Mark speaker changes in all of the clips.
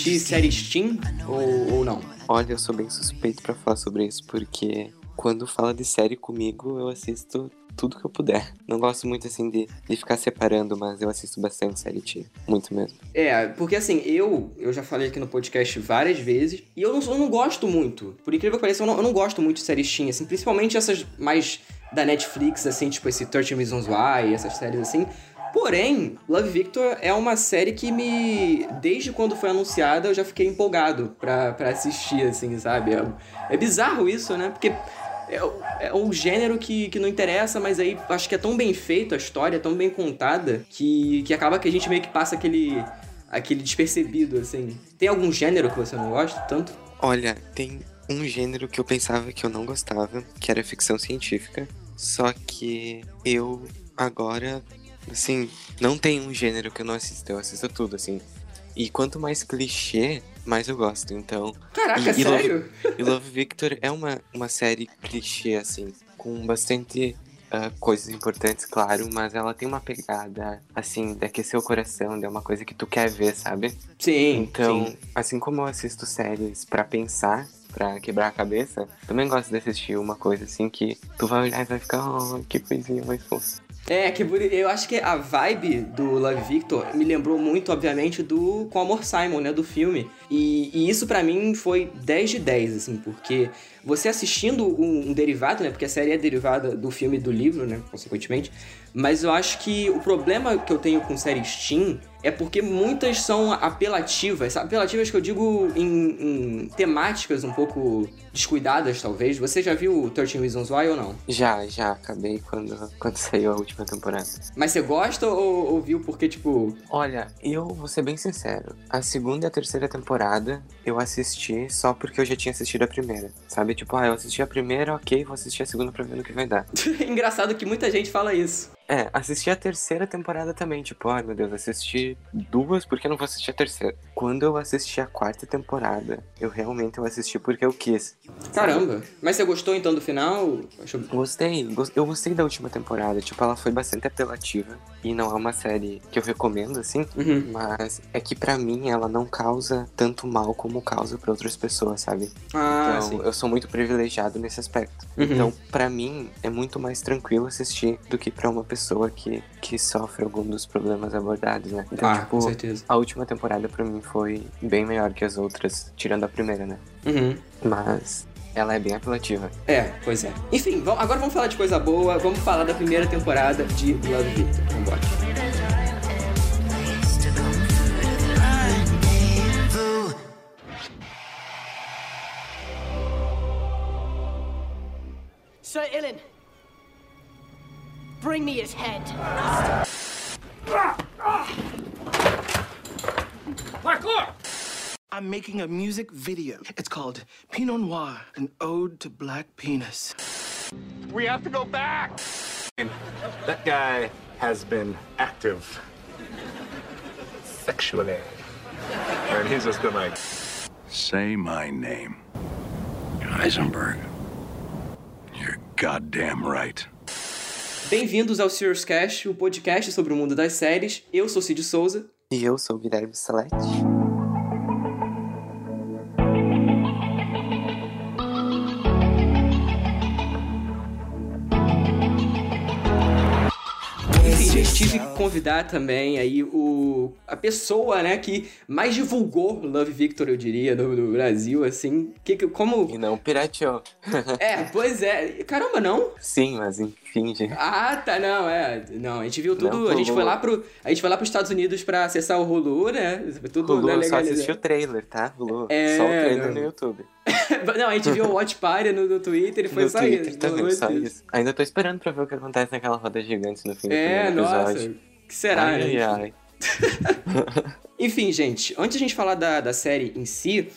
Speaker 1: assistir séries teen ou, ou não?
Speaker 2: Olha, eu sou bem suspeito pra falar sobre isso, porque quando fala de série comigo, eu assisto tudo que eu puder. Não gosto muito, assim, de, de ficar separando, mas eu assisto bastante série. Muito mesmo.
Speaker 1: É, porque assim, eu eu já falei aqui no podcast várias vezes, e eu não, eu não gosto muito. Por incrível que pareça, eu não, eu não gosto muito de séries teen, assim, principalmente essas mais da Netflix, assim, tipo esse 13 Reasons Why, essas séries assim. Porém, Love Victor é uma série que me. Desde quando foi anunciada, eu já fiquei empolgado pra, pra assistir, assim, sabe? É, é bizarro isso, né? Porque é, é um gênero que, que não interessa, mas aí acho que é tão bem feito a história, é tão bem contada, que, que acaba que a gente meio que passa aquele. aquele despercebido, assim. Tem algum gênero que você não gosta tanto?
Speaker 2: Olha, tem um gênero que eu pensava que eu não gostava, que era ficção científica. Só que eu agora, assim, não tem um gênero que eu não assisto, eu assisto tudo, assim. E quanto mais clichê, mais eu gosto. Então,
Speaker 1: Caraca,
Speaker 2: E- e
Speaker 1: sério?
Speaker 2: e Love Victor é uma, uma série clichê, assim, com bastante ah, coisas importantes, claro, mas ela tem uma pegada, assim, de aquecer o coração, de uma coisa que tu quer ver, sabe?
Speaker 1: Sim,
Speaker 2: Então,
Speaker 1: sim.
Speaker 2: assim como eu assisto séries pra pensar, pra quebrar a cabeça, também gosto de assistir uma coisa assim que tu vai olhar e vai ficar, oh, que coisinha mais fofa.
Speaker 1: É, que bonito. Eu acho que a vibe do Love Victor me lembrou muito, obviamente, do Com Amor Simon, né? Do filme. E, e isso pra mim foi 10 de 10, assim, porque você assistindo um, um derivado, né? Porque a série é derivada do filme e do livro, né? Consequentemente. Mas eu acho que o problema que eu tenho com séries teen é porque muitas são apelativas. Apelativas que eu digo em, em temáticas um pouco descuidadas, talvez. Você já viu 13 Reasons Why ou não?
Speaker 2: Já, já, acabei quando, quando saiu a última temporada.
Speaker 1: Mas você gosta ou, ou viu porque, tipo.
Speaker 2: Olha, eu vou ser bem sincero. A segunda e a terceira temporada eu assisti só porque eu já tinha assistido a primeira. Sabe? Tipo, ah, eu assisti a primeira, ok, vou assistir a segunda pra ver no que vai dar.
Speaker 1: Engraçado que muita gente fala isso.
Speaker 2: É, assisti a terceira temporada também, tipo, ai meu Deus, assisti duas, por que eu não vou assistir a terceira? Quando eu assisti a quarta temporada, eu realmente eu assisti porque eu quis.
Speaker 1: Caramba. Mas você gostou então do final? Achou-
Speaker 2: Gostei, gos- eu gostei da última temporada, tipo, ela foi bastante apelativa e não é uma série que eu recomendo, assim,
Speaker 1: Uhum.
Speaker 2: mas é que pra mim ela não causa tanto mal como causa pra outras pessoas, sabe?
Speaker 1: Ah,
Speaker 2: então,
Speaker 1: sim.
Speaker 2: eu sou muito privilegiado nesse aspecto.
Speaker 1: Uhum.
Speaker 2: Então, pra mim, é muito mais tranquilo assistir do que pra uma pessoa que, que sofre algum dos problemas abordados, né? Então,
Speaker 1: ah,
Speaker 2: tipo,
Speaker 1: com certeza.
Speaker 2: a última temporada pra mim foi bem melhor que as outras, tirando a primeira, né?
Speaker 1: Uhum.
Speaker 2: Mas ela é bem apelativa.
Speaker 1: É, pois é. Enfim, agora vamos falar de coisa boa. Vamos falar da primeira temporada de Love Victor. Vambora.
Speaker 3: Sir Ilan, bring me his head.
Speaker 4: I'm making a music video. It's called Pinot Noir, an ode to black penis.
Speaker 5: We have to go back! That guy has been active sexually. And he's just been like,
Speaker 6: Say my name. Heisenberg. You're goddamn right.
Speaker 1: Bem-vindos ao Serious Cast, o podcast sobre o mundo das séries. Eu sou Cid Souza.
Speaker 2: E eu sou o Guilherme Salete.
Speaker 1: Tive que convidar também aí o a pessoa, né, que mais divulgou Love Victor, eu diria, no, no Brasil, assim. Que, que- como.
Speaker 2: E não pirateou.
Speaker 1: É, pois é. Caramba, não?
Speaker 2: Sim, mas enfim, gente.
Speaker 1: Ah, tá, não, é. Não, a gente viu tudo.
Speaker 2: Não,
Speaker 1: a gente foi lá pro. A gente foi lá pros Estados Unidos pra acessar o Hulu, né? Tudo
Speaker 2: Hulu,
Speaker 1: né,
Speaker 2: eu só
Speaker 1: legalizado.
Speaker 2: assisti o trailer, tá? Hulu.
Speaker 1: É,
Speaker 2: só o trailer
Speaker 1: não.
Speaker 2: no YouTube.
Speaker 1: Não, a gente viu o Watch Party no, no Twitter e foi
Speaker 2: no
Speaker 1: só
Speaker 2: Twitter
Speaker 1: isso.
Speaker 2: também, só isso. Ainda tô esperando pra ver o que acontece naquela roda gigante no fim do
Speaker 1: É, nossa.
Speaker 2: episódio.
Speaker 1: que será,
Speaker 2: ai,
Speaker 1: né?
Speaker 2: ai, ai.
Speaker 1: Enfim, gente, antes de a gente falar da, da série em si,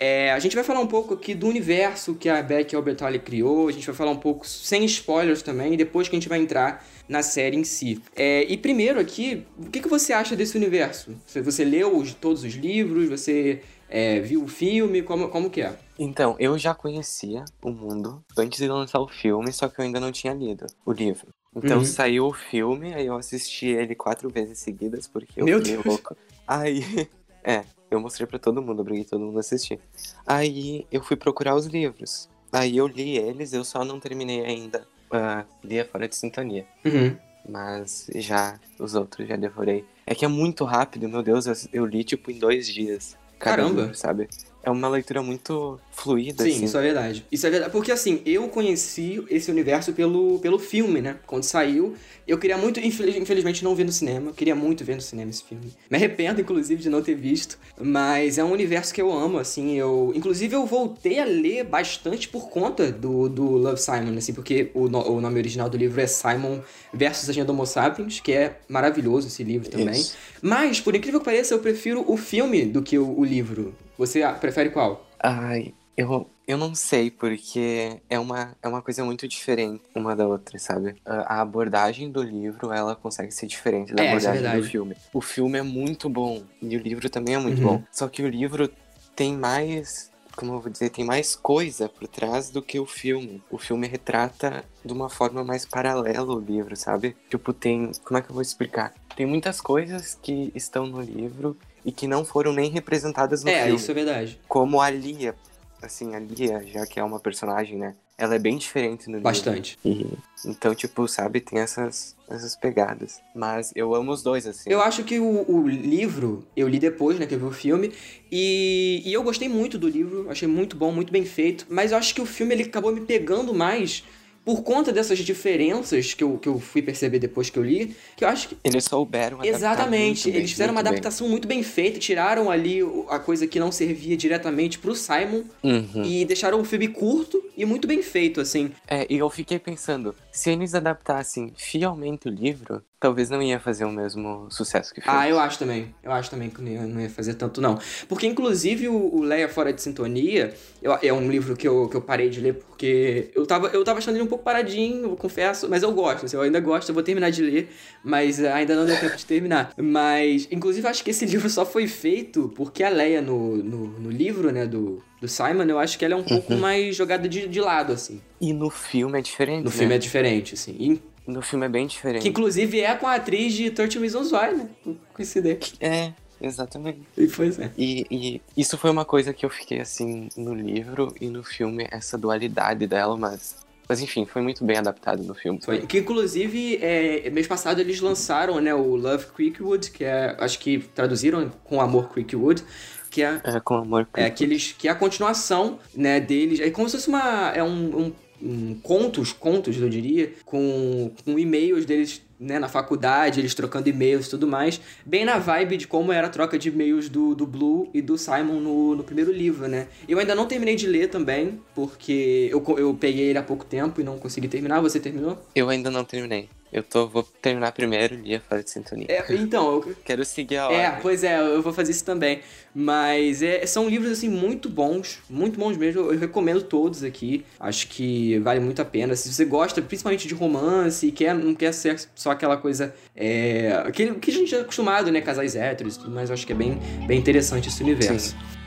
Speaker 1: é, a gente vai falar um pouco aqui do universo que a Beck Albertalli criou, a gente vai falar um pouco sem spoilers também, depois que a gente vai entrar na série em si. É, e primeiro aqui, o que, que você acha desse universo? Você, você leu os- todos os livros, você é, viu o filme, como, como que é?
Speaker 2: Então, eu já conhecia o mundo antes de lançar o filme, só que eu ainda não tinha lido o livro. Então
Speaker 1: Uhum.
Speaker 2: saiu o filme, aí eu assisti ele quatro vezes seguidas, porque eu
Speaker 1: Meu
Speaker 2: fiquei
Speaker 1: Deus.
Speaker 2: louco. Aí, é, Eu mostrei pra todo mundo, obriguei todo mundo a assistir. Aí eu fui procurar os livros. Aí eu li eles, eu só não terminei ainda. Uh, li a Fora de Sintonia.
Speaker 1: Uhum.
Speaker 2: Mas já os outros já devorei. É que é muito rápido, meu Deus, eu, eu li tipo em dois dias.
Speaker 1: Caramba.
Speaker 2: livro, sabe? É uma leitura muito fluida,
Speaker 1: Sim,
Speaker 2: assim.
Speaker 1: isso é verdade. Isso é verdade. Porque assim, eu conheci esse universo pelo, pelo filme, né? Quando saiu, eu queria muito, infeliz- infelizmente não vi no cinema, eu queria muito ver no cinema esse filme. Me arrependo, inclusive, de não ter visto, mas é um universo que eu amo, assim, eu... Inclusive, eu voltei a ler bastante por conta do, do Love, Simon, assim, porque o, no- o nome original do livro é Simon versus Agenda Homo Sapiens, que é maravilhoso esse livro também.
Speaker 2: Isso.
Speaker 1: Mas, por incrível que pareça, eu prefiro o filme do que o, o livro. Você prefere qual?
Speaker 2: Ai, eu, eu não sei, porque é uma, é uma coisa muito diferente uma da outra, sabe? A, abordagem do livro, ela consegue ser diferente da
Speaker 1: É, é
Speaker 2: abordagem do
Speaker 1: verdade.
Speaker 2: filme. O filme é muito bom, e o livro também é muito
Speaker 1: Uhum.
Speaker 2: bom. Só que o livro tem mais, como eu vou dizer, tem mais coisa por trás do que o filme. O filme retrata de uma forma mais paralela o livro, sabe? Tipo, tem, como é que eu vou explicar? Tem muitas coisas que estão no livro e que não foram nem representadas no
Speaker 1: é,
Speaker 2: filme
Speaker 1: isso é verdade.
Speaker 2: como a Lia, assim, a Lia, já que é uma personagem, né? Ela é bem diferente no livro.
Speaker 1: Bastante.
Speaker 2: E, então, tipo, sabe, tem essas, essas pegadas. Mas eu amo os dois, assim.
Speaker 1: Eu acho que o, o livro, eu li depois, né, que eu vi o filme, e, e eu gostei muito do livro, achei muito bom, muito bem feito, mas eu acho que o filme ele acabou me pegando mais por conta dessas diferenças que eu, que eu fui perceber depois que eu li, que eu acho que
Speaker 2: Eles souberam
Speaker 1: Exatamente,
Speaker 2: muito bem,
Speaker 1: eles fizeram uma
Speaker 2: muito bem.
Speaker 1: adaptação muito bem feita, tiraram ali a coisa que não servia diretamente pro Simon
Speaker 2: Uhum.
Speaker 1: e deixaram o filme curto e muito bem feito, assim.
Speaker 2: É, e eu fiquei pensando, se eles adaptassem fielmente o livro, talvez não ia fazer o mesmo sucesso que fez.
Speaker 1: Ah, eu acho também. Eu acho também que não ia, fazer tanto, não. Porque, inclusive, o, o Leia Fora de Sintonia eu- é um livro que eu, que eu parei de ler porque eu tava, eu tava achando ele um pouco paradinho, eu confesso, mas eu gosto. assim, eu ainda gosto, eu vou terminar de ler, mas ainda não deu tempo de terminar. Mas, inclusive, eu acho que esse livro só foi feito porque a Leia, no, no, no livro, né, do, do Simon, eu acho que ela é um pouco mais jogada de, de lado, assim.
Speaker 2: E no filme é diferente,
Speaker 1: No
Speaker 2: né?
Speaker 1: filme é diferente, assim. E-
Speaker 2: No filme é bem diferente.
Speaker 1: que, inclusive, é com a atriz de 13 Reasons Why, né? Coincidente.
Speaker 2: É, exatamente.
Speaker 1: E Pois é.
Speaker 2: E, e isso foi uma coisa que eu fiquei assim no livro e no filme, essa dualidade dela, mas. Mas enfim, foi muito bem adaptado no filme.
Speaker 1: Foi. Que inclusive, é, mês passado eles lançaram, né, o Love Creekwood, que é. Acho que traduziram com Amor Creekwood, que é,
Speaker 2: É, com amor.
Speaker 1: é aqueles. que é a continuação, né, deles. É como se fosse uma. É um. um um contos, contos, eu diria, com, com e-mails deles, né, na faculdade, eles trocando e-mails e tudo mais, bem na vibe de como era a troca de e-mails do, do Blue e do Simon no, no primeiro livro, né. Eu ainda não terminei de ler também, porque eu, eu peguei ele há pouco tempo e não consegui terminar, você terminou?
Speaker 2: Eu ainda não terminei. Eu tô, vou terminar primeiro e ia fora de sintonia.
Speaker 1: É, então, eu,
Speaker 2: Quero seguir a
Speaker 1: É,
Speaker 2: ordem.
Speaker 1: pois é, eu vou fazer isso também. Mas é, são livros, assim, muito bons. Muito bons mesmo. Eu recomendo todos aqui. Acho que vale muito a pena. Se você gosta, principalmente de romance, e quer, não quer ser só aquela coisa. É, aquele, que a gente é acostumado, né? Casais héteros e tudo mais. Eu acho que é bem, bem interessante esse universo.
Speaker 2: Sim.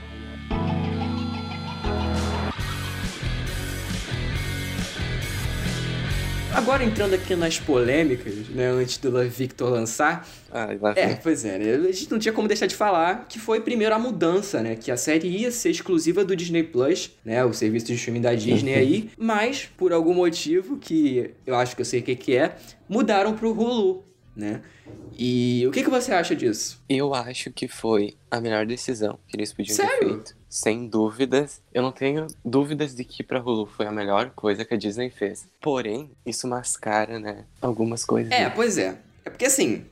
Speaker 1: Agora entrando aqui nas polêmicas, né? Antes do Victor lançar.
Speaker 2: Ah, lá
Speaker 1: É, pois é, né? A gente não tinha como deixar de falar que foi primeiro a mudança, né? Que a série ia ser exclusiva do Disney Plus, né? O serviço de streaming da Disney aí. Mas, por algum motivo, que eu acho que eu sei o que, que é, mudaram pro Hulu, né? E o que, que você acha disso?
Speaker 2: Eu acho que foi a melhor decisão que eles podiam ter
Speaker 1: Sério?
Speaker 2: feito. Sem dúvidas. Eu não tenho dúvidas de que pra Hulu foi a melhor coisa que a Disney fez. Porém, isso mascara, né? Algumas coisas.
Speaker 1: É, pois é. É porque assim,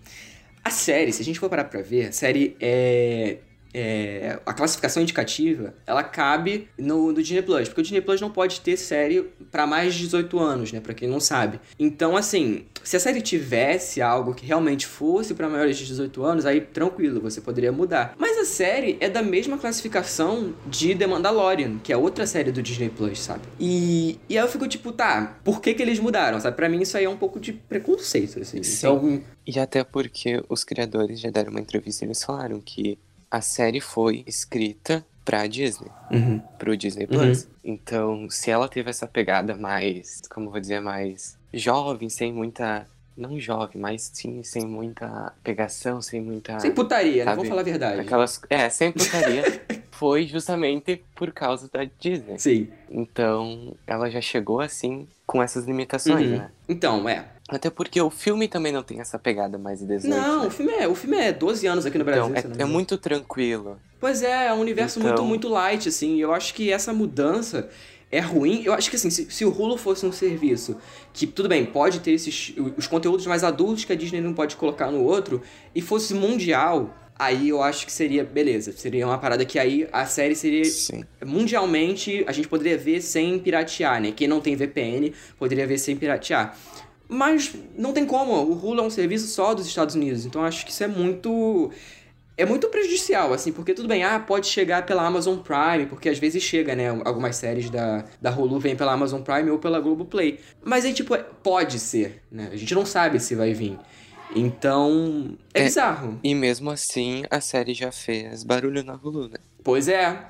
Speaker 1: a série, se a gente for parar pra ver, a série é. É, a classificação indicativa, ela cabe no, no Disney Plus, porque o Disney Plus não pode ter série pra mais de 18 anos, né, Pra quem não sabe. Então, assim, se a série tivesse algo que realmente fosse pra maiores de 18 anos, aí tranquilo, você poderia mudar. Mas a série é da mesma classificação de The Mandalorian, que é outra série do Disney Plus, sabe? E, e aí eu fico tipo, tá, por que que eles mudaram, sabe? Pra mim isso aí é um pouco de preconceito, assim.
Speaker 2: Sim.
Speaker 1: Então,
Speaker 2: E até porque os criadores já deram uma entrevista e eles falaram que a série foi escrita pra Disney,
Speaker 1: uhum.
Speaker 2: pro Disney Plus. Então, se ela teve essa pegada mais, como vou dizer, mais jovem, sem muita não jovem, mas sim sem muita pegação, sem muita.
Speaker 1: Sem putaria, né?
Speaker 2: Sabe?
Speaker 1: Vamos falar a verdade.
Speaker 2: Aquelas. É, sem putaria. foi justamente por causa da Disney.
Speaker 1: Sim.
Speaker 2: Então, ela já chegou assim com essas limitações,
Speaker 1: Uhum.
Speaker 2: né?
Speaker 1: Então, é.
Speaker 2: Até porque o filme também não tem essa pegada mais de 18.
Speaker 1: Não,
Speaker 2: né?
Speaker 1: o filme é, o filme é 12 anos aqui no Brasil.
Speaker 2: Então,
Speaker 1: eu não
Speaker 2: é, é muito tranquilo.
Speaker 1: Pois é, é um universo
Speaker 2: Então-
Speaker 1: muito, muito light, assim. e Eu acho que essa mudança é ruim. Eu acho que, assim, se, se o Hulu fosse um serviço que, tudo bem, pode ter esses, os conteúdos mais adultos que a Disney não pode colocar no outro, e fosse mundial, aí eu acho que seria, beleza. Seria uma parada que aí a série seria
Speaker 2: Sim.
Speaker 1: mundialmente a gente poderia ver sem piratear, né? Quem não tem VPN poderia ver sem piratear. Mas não tem como, o Hulu é um serviço só dos Estados Unidos, então acho que isso é muito é muito prejudicial, assim, porque tudo bem, ah, pode chegar pela Amazon Prime, porque às vezes chega, né, algumas séries da, da Hulu vêm pela Amazon Prime ou pela Globoplay. Mas aí, tipo, é- pode ser, né, a gente não sabe se vai vir. Então, é,
Speaker 2: É.
Speaker 1: bizarro.
Speaker 2: E mesmo assim, a série já fez barulho na Hulu, né?
Speaker 1: Pois é,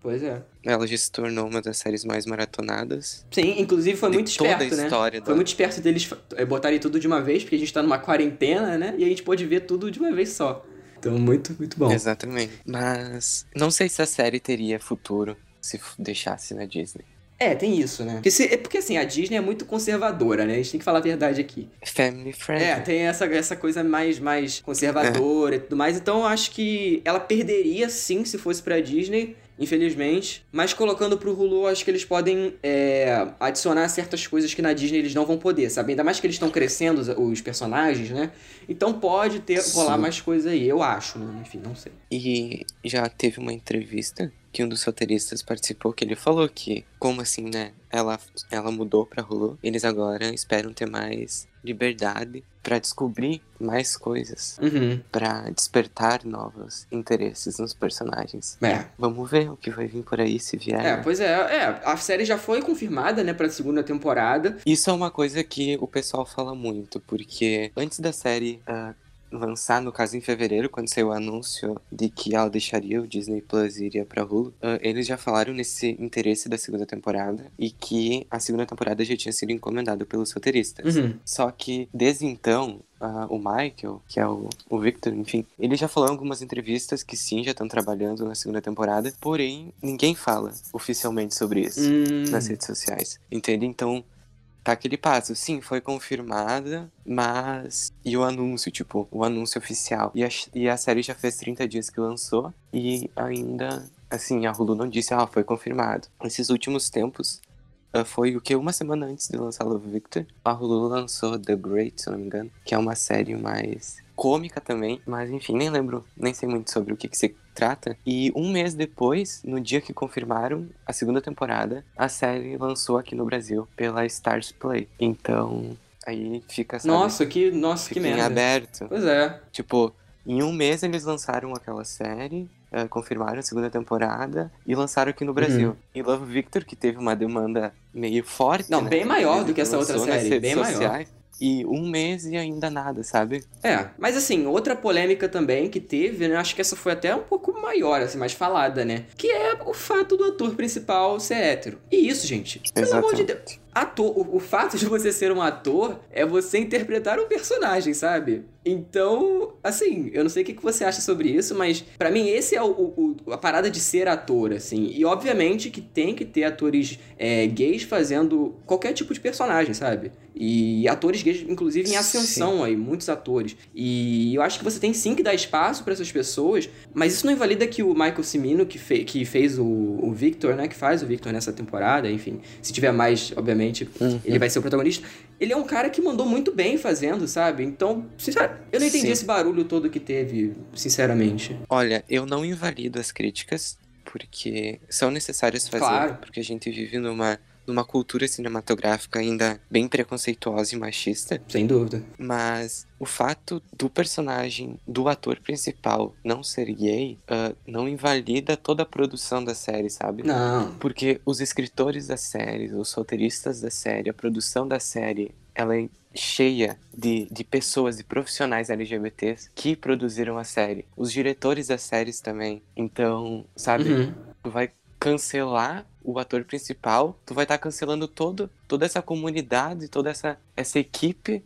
Speaker 1: pois é.
Speaker 2: Ela já se tornou uma das séries mais maratonadas.
Speaker 1: Sim, inclusive foi muito
Speaker 2: toda a
Speaker 1: esperto, né?
Speaker 2: história
Speaker 1: Foi
Speaker 2: da-
Speaker 1: muito esperto deles eh, botarem tudo de uma vez, porque a gente tá numa quarentena, né? E a gente pôde ver tudo de uma vez só. Então, muito, muito bom.
Speaker 2: Exatamente. Mas não sei se a série teria futuro se deixasse na Disney.
Speaker 1: É, tem isso, né? Porque, se- é porque assim, a Disney é muito conservadora, né? A gente tem que falar a verdade aqui.
Speaker 2: Family friendly.
Speaker 1: É, tem essa, essa coisa mais, mais conservadora e tudo mais. Então eu acho que ela perderia sim se fosse pra Disney, infelizmente. Mas colocando pro Hulu, acho que eles podem é, adicionar certas coisas que na Disney eles não vão poder, sabe? Ainda mais que eles estão crescendo os, os personagens, né? Então pode ter rolar mais coisa aí, eu acho, né? Enfim, não sei.
Speaker 2: E já teve uma entrevista que um dos roteiristas participou que ele falou que, como assim, né? Ela, ela mudou pra Hulu. Eles agora esperam ter mais liberdade pra descobrir mais coisas,
Speaker 1: Uhum.
Speaker 2: Pra despertar novos interesses nos personagens.
Speaker 1: É.
Speaker 2: Vamos ver o que vai vir por aí se vier.
Speaker 1: É,
Speaker 2: né?
Speaker 1: pois é, é. A série já foi confirmada, né, pra segunda temporada.
Speaker 2: Isso é uma coisa que o pessoal fala muito, porque antes da série ah, lançar, no caso em fevereiro, quando saiu o anúncio de que ela deixaria o Disney Plus e iria pra Hulu, ah, eles já falaram nesse interesse da segunda temporada e que a segunda temporada já tinha sido encomendada pelos roteiristas.
Speaker 1: Uhum.
Speaker 2: Só que desde então, ah, o Michael, que é o, o Victor, enfim, ele já falou em algumas entrevistas que sim, já estão trabalhando na segunda temporada, porém, ninguém fala oficialmente sobre isso
Speaker 1: Hum.
Speaker 2: nas redes sociais. Entende? Então, tá aquele passo. Sim, foi confirmada, mas. E o anúncio, tipo, o anúncio oficial. E a, e a série já fez 30 dias que lançou e ainda. Assim, a Hulu não disse, ah, foi confirmado. Nesses últimos tempos, ah, foi o que? Uma semana antes de lançar Love Victor, a Hulu lançou The Great, se não me engano, que é uma série mais cômica também, mas enfim, nem lembro, nem sei muito sobre o que, que trata. E um mês depois, no dia que confirmaram a segunda temporada, a série lançou aqui no Brasil pela Stars Play. Então, aí fica, sabe,
Speaker 1: Nossa, que, nossa, que
Speaker 2: fica em
Speaker 1: merda.
Speaker 2: aberto.
Speaker 1: Pois é.
Speaker 2: Tipo, em um mês eles lançaram aquela série, eh, confirmaram a segunda temporada e lançaram aqui no Brasil.
Speaker 1: Uhum.
Speaker 2: E Love Victor, que teve uma demanda meio forte.
Speaker 1: Não,
Speaker 2: né,
Speaker 1: bem maior do que essa outra série, bem maior.
Speaker 2: sociais, E um mês e ainda nada, sabe?
Speaker 1: É, mas assim, outra polêmica também que teve, né? Acho que essa foi até um pouco maior, assim, mais falada, né? Que é o fato do ator principal ser hétero. E isso, gente, pelo amor de Deus. Ator, o, o fato de você ser um ator é você interpretar um personagem, sabe? Então, assim, eu não sei o que que você acha sobre isso, mas pra mim esse é o, o- a parada de ser ator, assim. E obviamente que tem que ter atores é, gays fazendo qualquer tipo de personagem, sabe? E atores gays, inclusive, em ascensão aí, muitos atores. E eu acho que você tem sim que dar espaço pra essas pessoas, mas isso não invalida que o Michael Cimino, que, fe que fez o, o Victor, né? Que faz o Victor nessa temporada, enfim. Se tiver mais, obviamente, ele vai ser o protagonista. Ele é um cara que mandou muito bem fazendo, sabe? Então, sinceramente, eu não entendi
Speaker 2: Sim.
Speaker 1: esse barulho todo que teve, sinceramente.
Speaker 2: Olha, eu não invalido as críticas, porque são necessárias fazer,
Speaker 1: Claro.
Speaker 2: porque a gente vive numa, numa cultura cinematográfica ainda bem preconceituosa e machista.
Speaker 1: Sem dúvida.
Speaker 2: Mas o fato do personagem, do ator principal não ser gay, ah, não invalida toda a produção da série, sabe?
Speaker 1: Não.
Speaker 2: Porque os escritores da série, os roteiristas da série, a produção da série, ela é cheia de, de pessoas, de profissionais LGBTs que produziram a série. Os diretores das séries também. Então, sabe?
Speaker 1: Uhum.
Speaker 2: Tu vai cancelar o ator principal, tu vai estar cancelando todo, toda essa comunidade, toda essa, essa equipe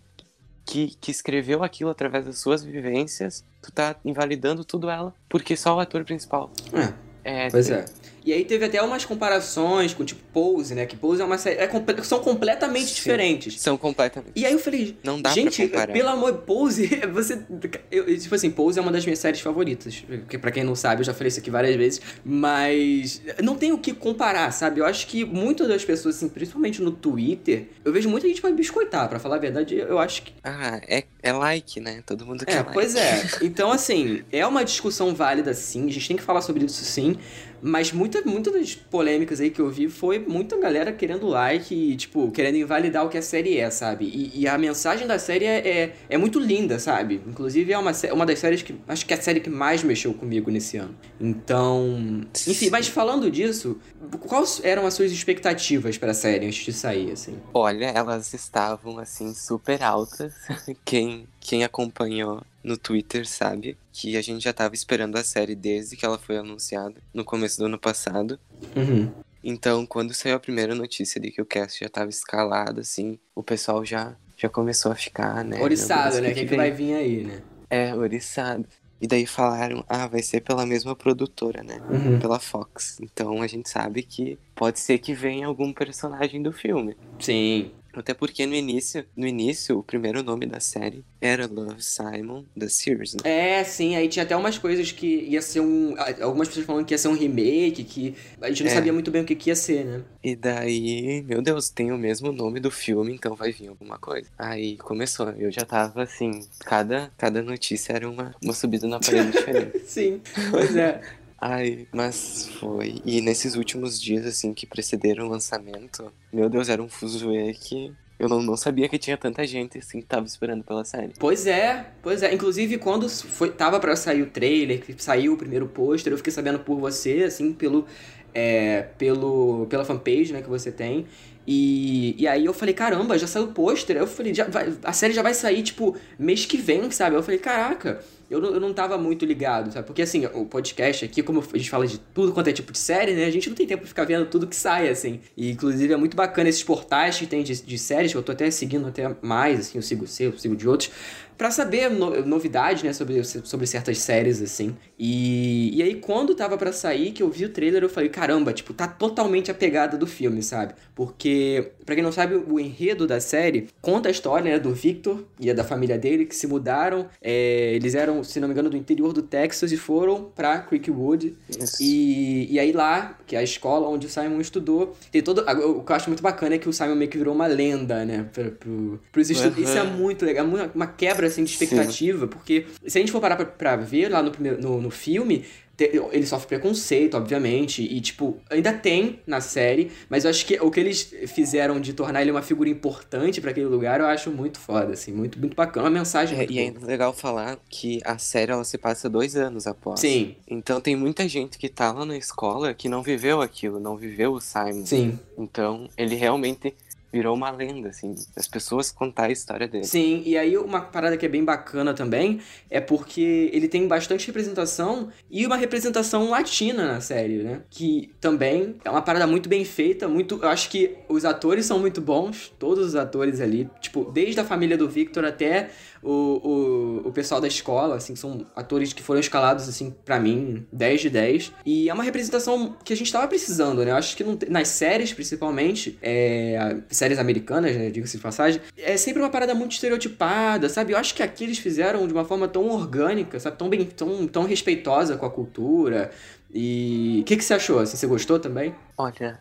Speaker 2: que, que escreveu aquilo através das suas vivências, tu tá invalidando tudo ela, porque só o ator principal.
Speaker 1: É,
Speaker 2: É,
Speaker 1: pois é. E aí teve até umas comparações com, tipo, Pose, né? Que Pose é uma série... é comple- são completamente
Speaker 2: Sim.
Speaker 1: diferentes.
Speaker 2: São completamente.
Speaker 1: E aí eu falei,
Speaker 2: Não dá pra
Speaker 1: gente, pelo amor, Pose, você. Eu, tipo assim, Pose é uma das minhas séries favoritas. Que pra quem não sabe, eu já falei isso aqui várias vezes. Mas não tem o que comparar, sabe? Eu acho que muitas das pessoas, assim, principalmente no Twitter, eu vejo muita gente vai biscoitar. Pra falar a verdade, eu acho que.
Speaker 2: Ah, é, é like, né? Todo mundo quer
Speaker 1: É,
Speaker 2: like.
Speaker 1: pois é. Então, assim, é uma discussão válida, sim. A gente tem que falar sobre isso, sim. Mas muita, muita das polêmicas aí que eu vi foi muita galera querendo like e, tipo, querendo invalidar o que a série é, sabe? E, e a mensagem da série é, é, é muito linda, sabe? Inclusive é uma, uma das séries que. Acho que é a série que mais mexeu comigo nesse ano. Então. Enfim, mas falando disso, quais eram as suas expectativas pra série antes de sair, assim?
Speaker 2: Olha, elas estavam assim super altas. Quem, quem acompanhou no Twitter sabe que a gente já tava esperando a série desde que ela foi anunciada no começo do ano passado.
Speaker 1: Uhum.
Speaker 2: Então, quando saiu a primeira notícia de que o cast já tava escalado, assim, o pessoal já, já começou a ficar, né?
Speaker 1: Oriçado, né? O que, vai vir aí, né?
Speaker 2: É, oriçado. E daí falaram, ah, vai ser pela mesma produtora, né?
Speaker 1: Uhum.
Speaker 2: Pela Fox. Então a gente sabe que pode ser que venha algum personagem do filme.
Speaker 1: Sim.
Speaker 2: Até porque no início, no início, o primeiro nome da série era Love Simon, The Series, né?
Speaker 1: É, sim, aí tinha até umas coisas que ia ser um. Algumas pessoas falando que ia ser um remake, que a gente não
Speaker 2: É.
Speaker 1: sabia muito bem o que, que ia ser, né?
Speaker 2: E daí, meu Deus, tem o mesmo nome do filme, então vai vir alguma coisa. Aí começou, eu já tava assim, cada, cada notícia era uma, uma subida na parede diferente.
Speaker 1: Sim, pois é.
Speaker 2: Ai, mas foi. E nesses últimos dias, assim, que precederam o lançamento, meu Deus, era um fuzuê que eu não, não sabia que tinha tanta gente, assim, que tava esperando pela série.
Speaker 1: Pois é, pois é. Inclusive, quando foi, tava pra sair o trailer, que saiu o primeiro pôster, eu fiquei sabendo por você, assim, pelo. É, pelo pela fanpage, né, que você tem. E, e aí eu falei, caramba, já saiu o pôster. Eu falei, já vai- a série já vai sair, tipo, mês que vem, sabe? Eu falei, caraca, eu não, eu não tava muito ligado, sabe? Porque, assim, o podcast aqui, como a gente fala de tudo quanto é tipo de série, né? A gente não tem tempo de ficar vendo tudo que sai, assim. E, inclusive, é muito bacana esses portais que tem de, de séries, que eu tô até seguindo até mais, assim, eu sigo seu, eu sigo de outros, pra saber no, novidades, né, sobre, sobre certas séries, assim. E, e aí, quando tava pra sair, que eu vi o trailer, eu falei, caramba, tipo, tá totalmente a pegada do filme, sabe? Porque, pra quem não sabe, o enredo da série conta a história, né, do Victor e da família dele, que se mudaram, é, eles eram, se não me engano, do interior do Texas e foram pra Creekwood,
Speaker 2: Isso.
Speaker 1: e, e aí lá, que é a escola onde o Simon estudou, tem todo. O que eu acho muito bacana é que o Simon meio que virou uma lenda, né? Pra, pro, pros estudos.
Speaker 2: Uhum.
Speaker 1: Isso é muito legal, uma, uma quebra assim, de
Speaker 2: Sim.
Speaker 1: expectativa, porque se a gente for parar pra, pra ver lá no, primeiro, no, no filme. Ele sofre preconceito, obviamente, e, tipo, ainda tem na série, mas eu acho que o que eles fizeram de tornar ele uma figura importante pra aquele lugar, eu acho muito foda, assim, muito, muito bacana. Uma mensagem
Speaker 2: É, e é legal falar que a série ela se passa dois anos após.
Speaker 1: Sim,
Speaker 2: Então tem muita gente que tá lá na escola que não viveu aquilo, não viveu o Simon.
Speaker 1: sim.
Speaker 2: Então ele realmente virou uma lenda, assim. As pessoas contar a história dele.
Speaker 1: Sim, e aí uma parada que é bem bacana também é porque ele tem bastante representação e uma representação latina na série, né? Que também é uma parada muito bem feita, muito. Eu acho que os atores são muito bons, todos os atores ali, tipo, desde a família do Victor até o, o, o pessoal da escola, assim, são atores que foram escalados, assim, pra mim, 10 de 10. E é uma representação que a gente tava precisando, né? Eu acho que não nas séries, principalmente, é, séries americanas, né, diga-se de passagem, é sempre uma parada muito estereotipada, sabe? Eu acho que aqui eles fizeram de uma forma tão orgânica, sabe? Tão bem, tão, tão respeitosa com a cultura. E o que, que você achou? Assim, você gostou também?
Speaker 2: Olha,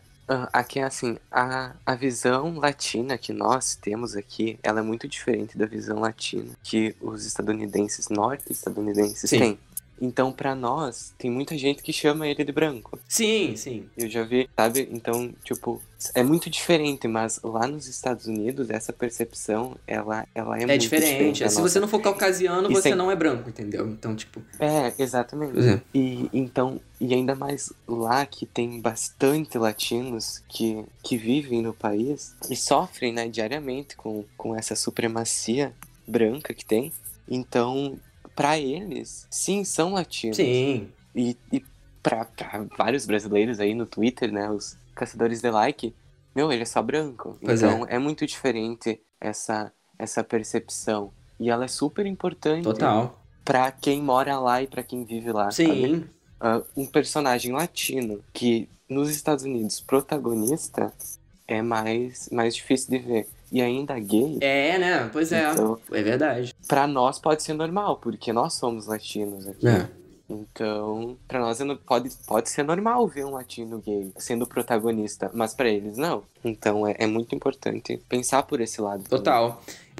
Speaker 2: aqui é assim, a, a visão latina que nós temos aqui, ela é muito diferente da visão latina que os estadunidenses, norte-estadunidenses têm. Então, pra nós, tem muita gente que chama ele de branco.
Speaker 1: Sim, sim.
Speaker 2: Eu já vi, sabe? Então, tipo, é muito diferente, mas lá nos Estados Unidos, essa percepção, ela, ela é,
Speaker 1: É,
Speaker 2: muito
Speaker 1: diferente.
Speaker 2: da
Speaker 1: Se
Speaker 2: nossa.
Speaker 1: você não for caucasiano,
Speaker 2: E
Speaker 1: você
Speaker 2: sem-
Speaker 1: não é branco, entendeu? Então, tipo.
Speaker 2: É, exatamente.
Speaker 1: É.
Speaker 2: E então, e ainda mais lá que tem bastante latinos que, que vivem no país e sofrem, né, diariamente com, com essa supremacia branca que tem. Então, pra eles, sim, são latinos.
Speaker 1: Sim.
Speaker 2: E, e pra, pra vários brasileiros aí no Twitter, né, os caçadores de like, meu, ele é só branco.
Speaker 1: Pois
Speaker 2: então é. muito diferente essa essa percepção. E ela é super importante
Speaker 1: Total.
Speaker 2: pra quem mora lá e pra quem vive lá.
Speaker 1: Sim.
Speaker 2: Ah, um personagem latino que nos Estados Unidos protagonista é mais, mais difícil de ver. E ainda gay,
Speaker 1: É, né? Pois é.
Speaker 2: Então-
Speaker 1: É verdade.
Speaker 2: pra nós pode ser normal, porque nós somos latinos aqui.
Speaker 1: É.
Speaker 2: Então, pra nós é pode, pode ser normal ver um latino gay sendo protagonista, mas pra eles não. Então é, é muito importante pensar por esse lado. também.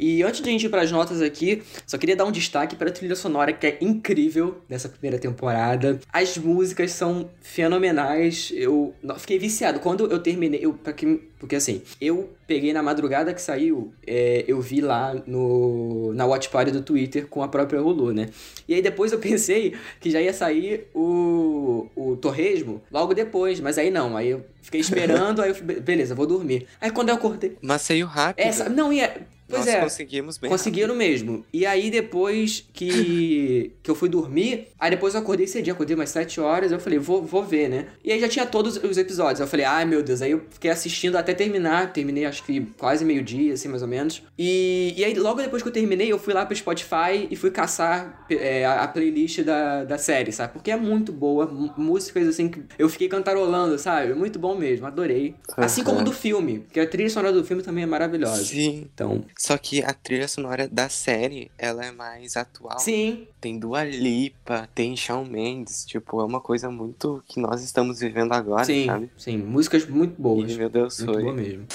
Speaker 1: E antes de a gente ir pras notas aqui, só queria dar um destaque para a trilha sonora que é incrível dessa primeira temporada. As músicas são fenomenais. Eu fiquei viciado. Quando eu terminei, eu, pra quem- porque assim, eu peguei na madrugada que saiu, é, eu vi lá no, na Watch Party do Twitter com a própria Hulu, né? E aí depois eu pensei que já ia sair o, o Torresmo logo depois, mas aí não. Aí eu fiquei esperando, aí eu falei, beleza, vou dormir. Aí quando eu acordei.
Speaker 2: Mas saiu rápido.
Speaker 1: Essa, não, ia. Pois
Speaker 2: Nós
Speaker 1: é.
Speaker 2: conseguimos bem.
Speaker 1: Conseguiram mesmo. E aí, depois que, que eu fui dormir, aí depois eu acordei cedinho, acordei umas 7 horas, eu falei, vou, vou ver, né? E aí já tinha todos os episódios. Eu falei, ai meu Deus, aí eu fiquei assistindo até terminar. Terminei acho que quase meio-dia, assim, mais ou menos. E, e aí, logo depois que eu terminei, eu fui lá pro Spotify e fui caçar é, a, a playlist da, da série, sabe? Porque é muito boa. Músicas, assim, que eu fiquei cantarolando, sabe? Muito bom mesmo, adorei. Assim como do filme, porque a trilha sonora do filme também é maravilhosa.
Speaker 2: Sim.
Speaker 1: Então,
Speaker 2: Só que a trilha sonora da série, ela é mais atual.
Speaker 1: sim,
Speaker 2: Tem Dua Lipa, tem Shawn Mendes, tipo, é uma coisa muito que nós estamos vivendo agora,
Speaker 1: Sim,
Speaker 2: sabe?
Speaker 1: sim, músicas muito boas.
Speaker 2: E, meu Deus,
Speaker 1: Muito
Speaker 2: foi.
Speaker 1: boa mesmo.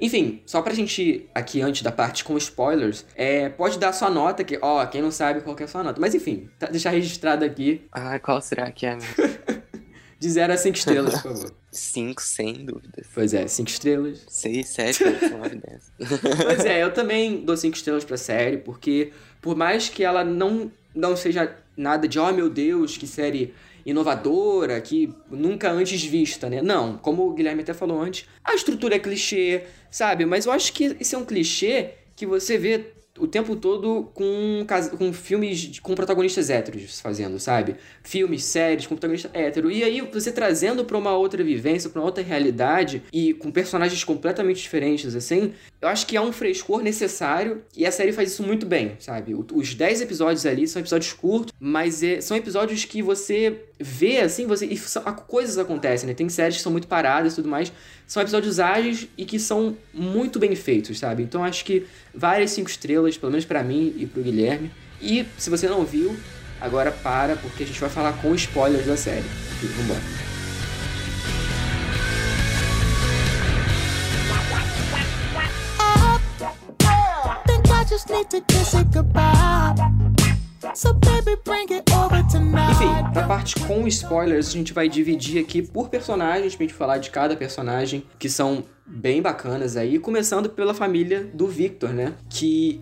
Speaker 1: Enfim, só pra gente aqui antes da parte com spoilers, é, pode dar sua nota, que, ó, quem não sabe qual que é a sua nota. Mas enfim, tá, deixar registrado aqui,
Speaker 2: Ah, qual será que é?
Speaker 1: de 0 a 5 estrelas, por favor.
Speaker 2: Cinco, sem dúvidas.
Speaker 1: Pois é, 5 estrelas.
Speaker 2: Seis, sete, oito, nove, dez.
Speaker 1: Pois é, eu também dou 5 estrelas pra série, porque por mais que ela não, não seja nada de, oh meu Deus, que série inovadora, que nunca antes vista, né? Não, como o Guilherme até falou antes, a estrutura é clichê, sabe? Mas eu acho que esse é um clichê que você vê o tempo todo com, com filmes com protagonistas héteros fazendo, sabe? Filmes, séries com protagonista hétero. E aí você trazendo pra uma outra vivência, pra uma outra realidade e com personagens completamente diferentes, assim, eu acho que é um frescor necessário e a série faz isso muito bem, sabe? Os 10 episódios ali são episódios curtos, mas é- são episódios que você vê, assim, você e são- coisas acontecem, né? Tem séries que são muito paradas e tudo mais. São episódios ágeis e que são muito bem feitos, sabe? Então acho que várias cinco estrelas, pelo menos pra mim e pro Guilherme. E se você não viu, agora para, porque a gente vai falar com spoilers da série. Vambora.
Speaker 7: Think just need to kiss it goodbye. So baby, bring it
Speaker 1: na parte com spoilers, a gente vai dividir aqui por personagens, pra gente falar de cada personagem, que são bem bacanas aí, começando pela família do Victor, né? Que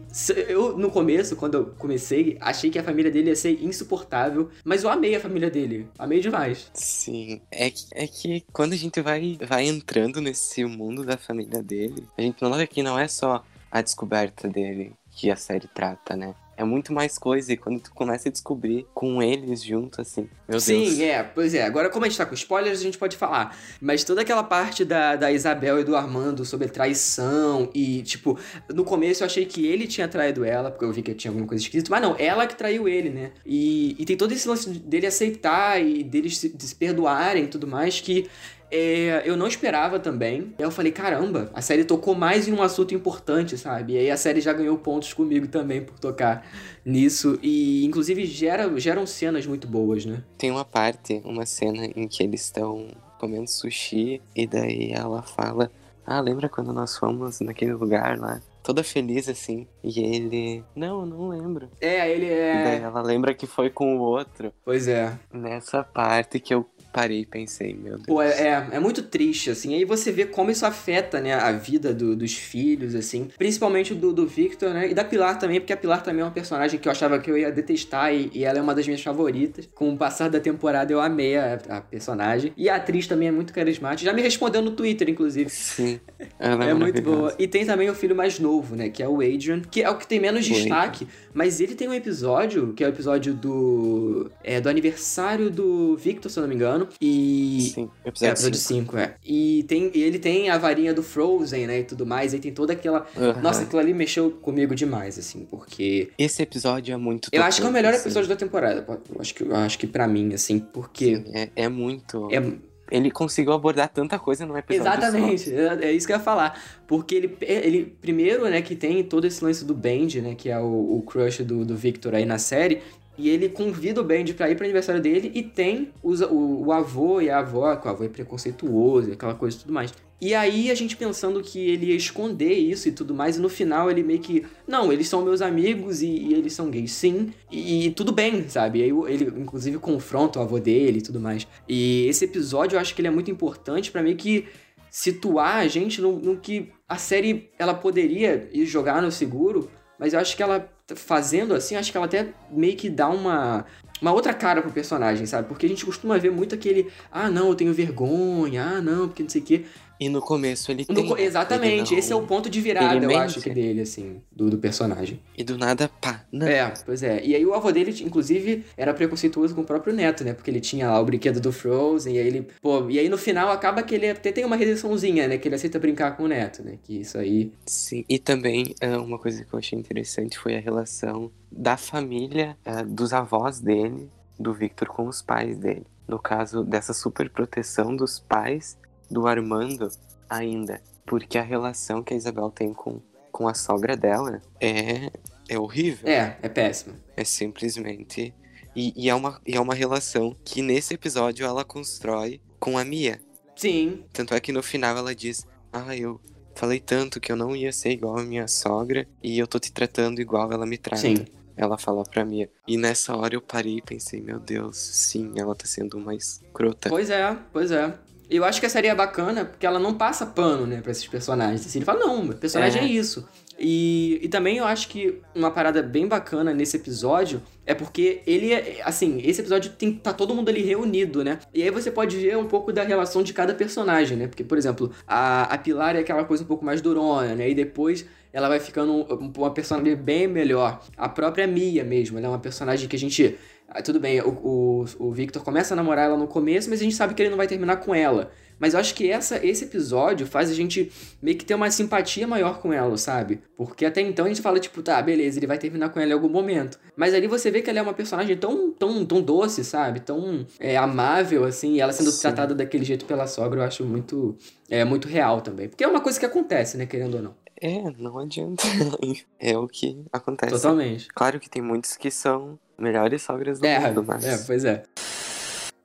Speaker 1: eu, no começo, quando eu comecei, achei que a família dele ia ser insuportável, mas eu amei a família dele, amei demais.
Speaker 2: Sim, é que, é que quando a gente vai, vai entrando nesse mundo da família dele, a gente nota que não é só a descoberta dele que a série trata, né? É muito mais coisa, e quando tu começa a descobrir com eles juntos, assim, meu
Speaker 1: Sim,
Speaker 2: Deus.
Speaker 1: é, pois é. Agora, como a gente tá com spoilers, a gente pode falar. Mas toda aquela parte da, da Isabel e do Armando sobre traição e, tipo, no começo eu achei que ele tinha traído ela, porque eu vi que tinha alguma coisa esquisita, mas não, ela que traiu ele, né? E, e tem todo esse lance dele aceitar e deles se, se perdoarem e tudo mais que. É, eu não esperava também. Aí eu falei, caramba, a série tocou mais em um assunto importante, sabe? E aí a série já ganhou pontos comigo também por tocar nisso. E inclusive gera, geram cenas muito boas, né?
Speaker 2: Tem uma parte, uma cena em que eles estão comendo sushi, e daí ela fala: Ah, lembra quando nós fomos naquele lugar lá? Toda feliz assim. E ele. Não, não lembro.
Speaker 1: É, ele
Speaker 2: E daí
Speaker 1: é.
Speaker 2: ela lembra que foi com o outro.
Speaker 1: Pois é.
Speaker 2: Nessa parte que eu parei e pensei, meu Deus.
Speaker 1: Pô, é, é, é muito triste, assim. Aí você vê como isso afeta, né, a vida do- dos filhos, assim. Principalmente do, do Victor, né? E da Pilar também, porque a Pilar também é uma personagem que eu achava que eu ia detestar e, e ela é uma das minhas favoritas. Com o passar da temporada eu amei a, a personagem. E a atriz também é muito carismática. Já me respondeu no Twitter, inclusive.
Speaker 2: Sim. Ela
Speaker 1: É muito
Speaker 2: maravilhosa.
Speaker 1: boa. E tem também o filho mais novo, né? Que é o Adrian, que é o que tem menos
Speaker 2: O
Speaker 1: destaque. Mas ele tem um episódio, que é o episódio do. É, do aniversário do Victor, se eu não me engano. E.
Speaker 2: Sim,
Speaker 1: É,
Speaker 2: episódio
Speaker 1: episódio
Speaker 2: 5.
Speaker 1: 5, é. E tem, e ele tem a varinha do Frozen, né? E tudo mais. Aí tem toda aquela.
Speaker 2: Aham.
Speaker 1: Nossa, aquilo ali mexeu comigo demais, assim, porque.
Speaker 2: Esse episódio é muito
Speaker 1: Eu acho que é o melhor
Speaker 2: assim.
Speaker 1: episódio da temporada. Eu acho que, eu acho que pra mim, assim, porque.
Speaker 2: É, é muito.
Speaker 1: É,
Speaker 2: Ele conseguiu abordar tanta coisa num episódio
Speaker 1: Exatamente, é, é isso que eu ia falar. Porque ele, ele primeiro, né, que tem todo esse lance do Band, né, que é o, o crush do, do Victor aí na série, e ele convida o Band pra ir pro aniversário dele e tem os, o, o avô e a avó, que o avô é preconceituoso e aquela coisa e tudo mais. E aí a gente pensando que ele ia esconder isso e tudo mais, e no final ele meio que. Não, eles são meus amigos e, e eles são gays sim, e, e tudo bem, sabe? E aí ele, inclusive, confronta o avô dele e tudo mais. E esse episódio eu acho que ele é muito importante pra meio que situar a gente no, no que a série ela poderia ir jogar no seguro, mas eu acho que ela fazendo assim, acho que ela até meio que dá uma uma outra cara pro personagem, sabe? Porque a gente costuma ver muito aquele, ah, não, eu tenho vergonha, ah, não, porque não sei o quê.
Speaker 2: E no começo ele tem. né?
Speaker 1: exatamente,
Speaker 2: Ele não-
Speaker 1: esse é o ponto de virada,
Speaker 2: ele
Speaker 1: eu
Speaker 2: mente.
Speaker 1: acho que dele, assim, do, do personagem.
Speaker 2: E do nada, pá. Não.
Speaker 1: É, pois é. E aí o avô dele, inclusive, era preconceituoso com o próprio neto, né? Porque ele tinha lá o brinquedo do Frozen, e aí ele. Pô, e aí no final acaba que ele até tem uma redençãozinha, né? Que ele aceita brincar com o neto, né? Que isso aí.
Speaker 2: Sim. E também é, uma coisa que eu achei interessante foi a relação da família, é, dos avós dele, do Victor com os pais dele. No caso dessa super proteção dos pais do Armando ainda. Porque a relação que a Isabel tem com, com a sogra dela é, é horrível.
Speaker 1: É, é péssimo.
Speaker 2: É simplesmente. E, e é uma, e é uma relação que nesse episódio ela constrói com a Mia.
Speaker 1: Sim,
Speaker 2: Tanto é que no final ela diz: Ah, eu falei tanto que eu não ia ser igual a minha sogra e eu tô te tratando igual ela me trata.
Speaker 1: sim.
Speaker 2: Ela fala pra Mia. E nessa hora eu parei e pensei: Meu Deus, sim, ela tá sendo uma escrota.
Speaker 1: Pois é, pois é. Eu acho que a série é bacana porque ela não passa pano, né, pra esses personagens. Assim, ele fala, não, o personagem é,
Speaker 2: É.
Speaker 1: isso. E, e também eu acho que uma parada bem bacana nesse episódio é porque ele é, assim, esse episódio tem tá todo mundo ali reunido, né? E aí você pode ver um pouco da relação de cada personagem, né? Porque, por exemplo, a, a Pilar é aquela coisa um pouco mais durona, né? E depois ela vai ficando um- uma personagem bem melhor. A própria Mia mesmo, ela é uma personagem que a gente. Tudo bem, o, o, o Victor começa a namorar ela no começo, mas a gente sabe que ele não vai terminar com ela. Mas eu acho que essa, esse episódio faz a gente meio que ter uma simpatia maior com ela, sabe? Porque até então a gente fala, tipo, tá, beleza, ele vai terminar com ela em algum momento. Mas ali você vê que ela é uma personagem tão, tão, tão doce, sabe? Tão é, amável, assim, e ela sendo
Speaker 2: Sim.
Speaker 1: tratada daquele jeito pela sogra, eu acho muito, é, muito real também. Porque é uma coisa que acontece, né, querendo ou não.
Speaker 2: É, não adianta. é o que acontece.
Speaker 1: Totalmente.
Speaker 2: Claro que tem muitos que são melhores sogras do
Speaker 1: É,
Speaker 2: mundo, mas.
Speaker 1: é, pois é.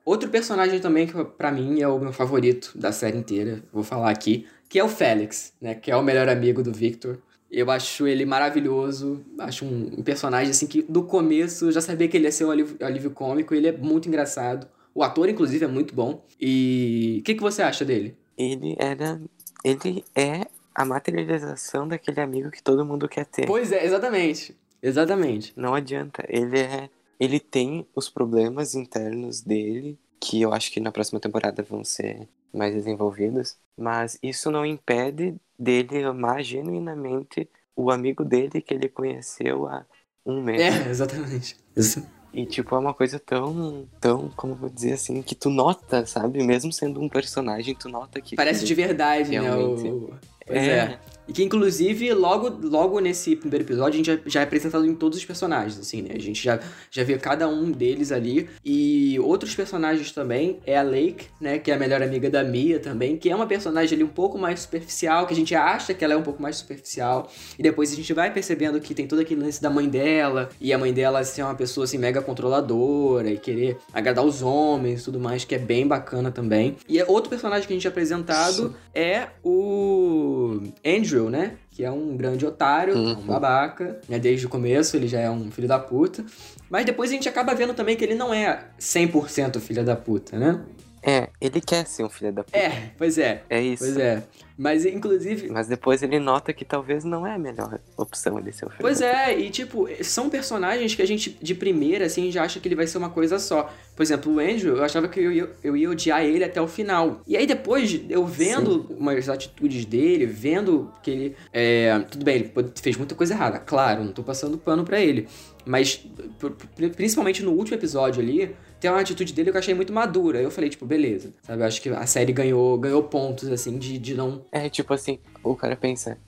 Speaker 1: Outro personagem também que pra mim é o meu favorito da série inteira, vou falar aqui, que é o Félix, né? Que é o melhor amigo do Victor. Eu acho ele maravilhoso, acho um, um personagem assim que do começo eu já sabia que ele ia ser um alívio, alívio cômico, ele é muito engraçado. O ator, inclusive, é muito bom. E o que, que você acha dele?
Speaker 2: Ele era. Ele é a materialização daquele amigo que todo mundo quer ter.
Speaker 1: Pois é, exatamente. Exatamente.
Speaker 2: Não adianta. Ele é. Ele tem os problemas internos dele, que eu acho que na próxima temporada vão ser mais desenvolvidos. Mas isso não impede dele amar genuinamente o amigo dele que ele conheceu há um mês.
Speaker 1: É, exatamente. Isso.
Speaker 2: E, tipo, é uma coisa tão, tão, como eu vou dizer assim, que tu nota, sabe? Mesmo sendo um personagem, tu nota que...
Speaker 1: Parece de verdade, né?
Speaker 2: Realmente.
Speaker 1: O... Pois
Speaker 2: É.
Speaker 1: é. E que, inclusive, logo, logo nesse primeiro episódio, a gente já, já é apresentado em todos os personagens, assim, né? A gente já, já vê cada um deles ali. E outros personagens também é a Lake, né? Que é a melhor amiga da Mia também, que é uma personagem ali um pouco mais superficial, que a gente acha que ela é um pouco mais superficial. E depois a gente vai percebendo que tem todo aquele lance da mãe dela, e a mãe dela ser uma pessoa, assim, mega controladora, e querer agradar os homens e tudo mais, que é bem bacana também. E é outro personagem que a gente é apresentado é o Andrew, né? Que é um grande otário, é um
Speaker 2: Uhum.
Speaker 1: babaca, né? Desde o começo ele já é um filho da puta. Mas depois a gente acaba vendo também que ele não é 100% filho da puta, né?
Speaker 2: É, ele quer ser um filho da puta.
Speaker 1: É, pois é.
Speaker 2: É isso.
Speaker 1: Pois é. Mas, inclusive,
Speaker 2: Mas depois ele nota que talvez não é a melhor opção ele ser um filho
Speaker 1: Pois
Speaker 2: da puta.
Speaker 1: é, e tipo, são personagens que a gente, de primeira, assim, já acha que ele vai ser uma coisa só. Por exemplo, o Andrew, eu achava que eu ia, eu ia odiar ele até o final. E aí depois, eu vendo umas atitudes dele, vendo que ele. é, tudo bem, ele fez muita coisa errada, claro, não tô passando pano pra ele. Mas, pr- pr- principalmente no último episódio ali, tem uma atitude dele que eu achei muito madura. Eu falei, tipo, beleza. Sabe, eu acho que a série ganhou, ganhou pontos, assim, de, de não.
Speaker 2: É tipo assim, o cara pensa,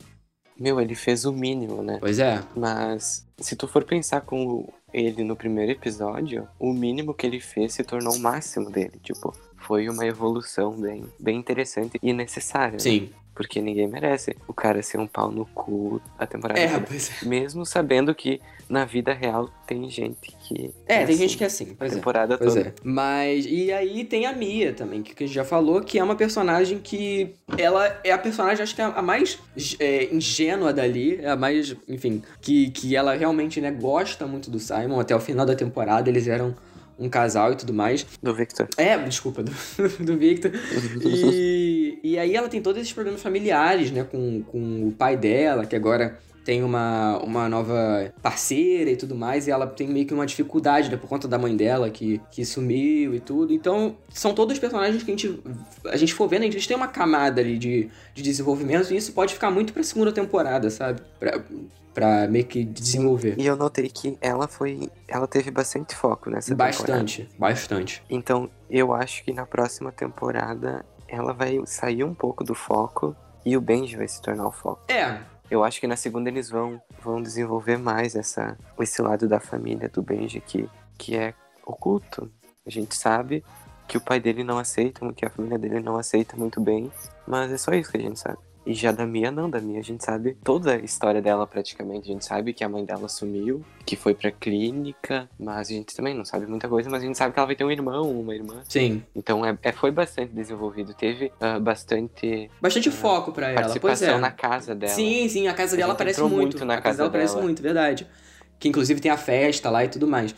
Speaker 2: meu, ele fez o mínimo, né?
Speaker 1: Pois é.
Speaker 2: Mas se tu for pensar com ele no primeiro episódio, o mínimo que ele fez se tornou o máximo dele. Tipo, foi uma evolução bem, bem interessante e necessária. né? Porque ninguém merece o cara ser um pau no cu a temporada
Speaker 1: É, pois é.
Speaker 2: Mesmo sabendo que na vida real tem gente que.
Speaker 1: É, tem
Speaker 2: assim,
Speaker 1: gente que é assim,
Speaker 2: A
Speaker 1: pois é.
Speaker 2: temporada
Speaker 1: Pois
Speaker 2: toda.
Speaker 1: é. Mas. E aí tem a Mia também, que a gente já falou, que é uma personagem que. Ela é a personagem, acho que é a mais é, ingênua dali. É a mais. Enfim. Que, que ela realmente, né, gosta muito do Simon. Até o final da temporada eles eram um casal e tudo mais.
Speaker 2: Do Victor.
Speaker 1: É, desculpa, do, do Victor. E, e aí ela tem todos esses problemas familiares, né, com, com o pai dela, que agora tem uma, uma nova parceira e tudo mais, e ela tem meio que uma dificuldade, né, por conta da mãe dela, que, que sumiu e tudo. Então, são todos personagens que a gente, a gente for vendo, a gente tem uma camada ali de, de desenvolvimento, e isso pode ficar muito pra segunda temporada, sabe? Pra, pra meio que desenvolver.
Speaker 2: E eu notei que ela foi. Ela teve bastante foco nessa temporada.
Speaker 1: Bastante, bastante.
Speaker 2: Então, eu acho que na próxima temporada ela vai sair um pouco do foco e o Benji vai se tornar o foco.
Speaker 1: É,
Speaker 2: Eu acho que na segunda eles vão, vão desenvolver mais essa, esse lado da família do Benji que, que é oculto. A gente sabe que o pai dele não aceita, que a família dele não aceita muito bem, mas é só isso que a gente sabe. E já da Mia, não, da Mia a gente sabe toda a história dela praticamente. A gente sabe que a mãe dela sumiu, que foi pra clínica, mas a gente também não sabe muita coisa, mas a gente sabe que ela vai ter um irmão, uma irmã.
Speaker 1: sim.
Speaker 2: Então é, é- foi bastante desenvolvido. Teve ah, bastante
Speaker 1: Bastante foco pra ela, pois
Speaker 2: participação
Speaker 1: é.
Speaker 2: na casa dela.
Speaker 1: Sim, sim, a casa dela aparece muito.
Speaker 2: muito na
Speaker 1: a casa
Speaker 2: casa
Speaker 1: dela aparece muito, verdade. Que inclusive tem a festa lá e tudo mais.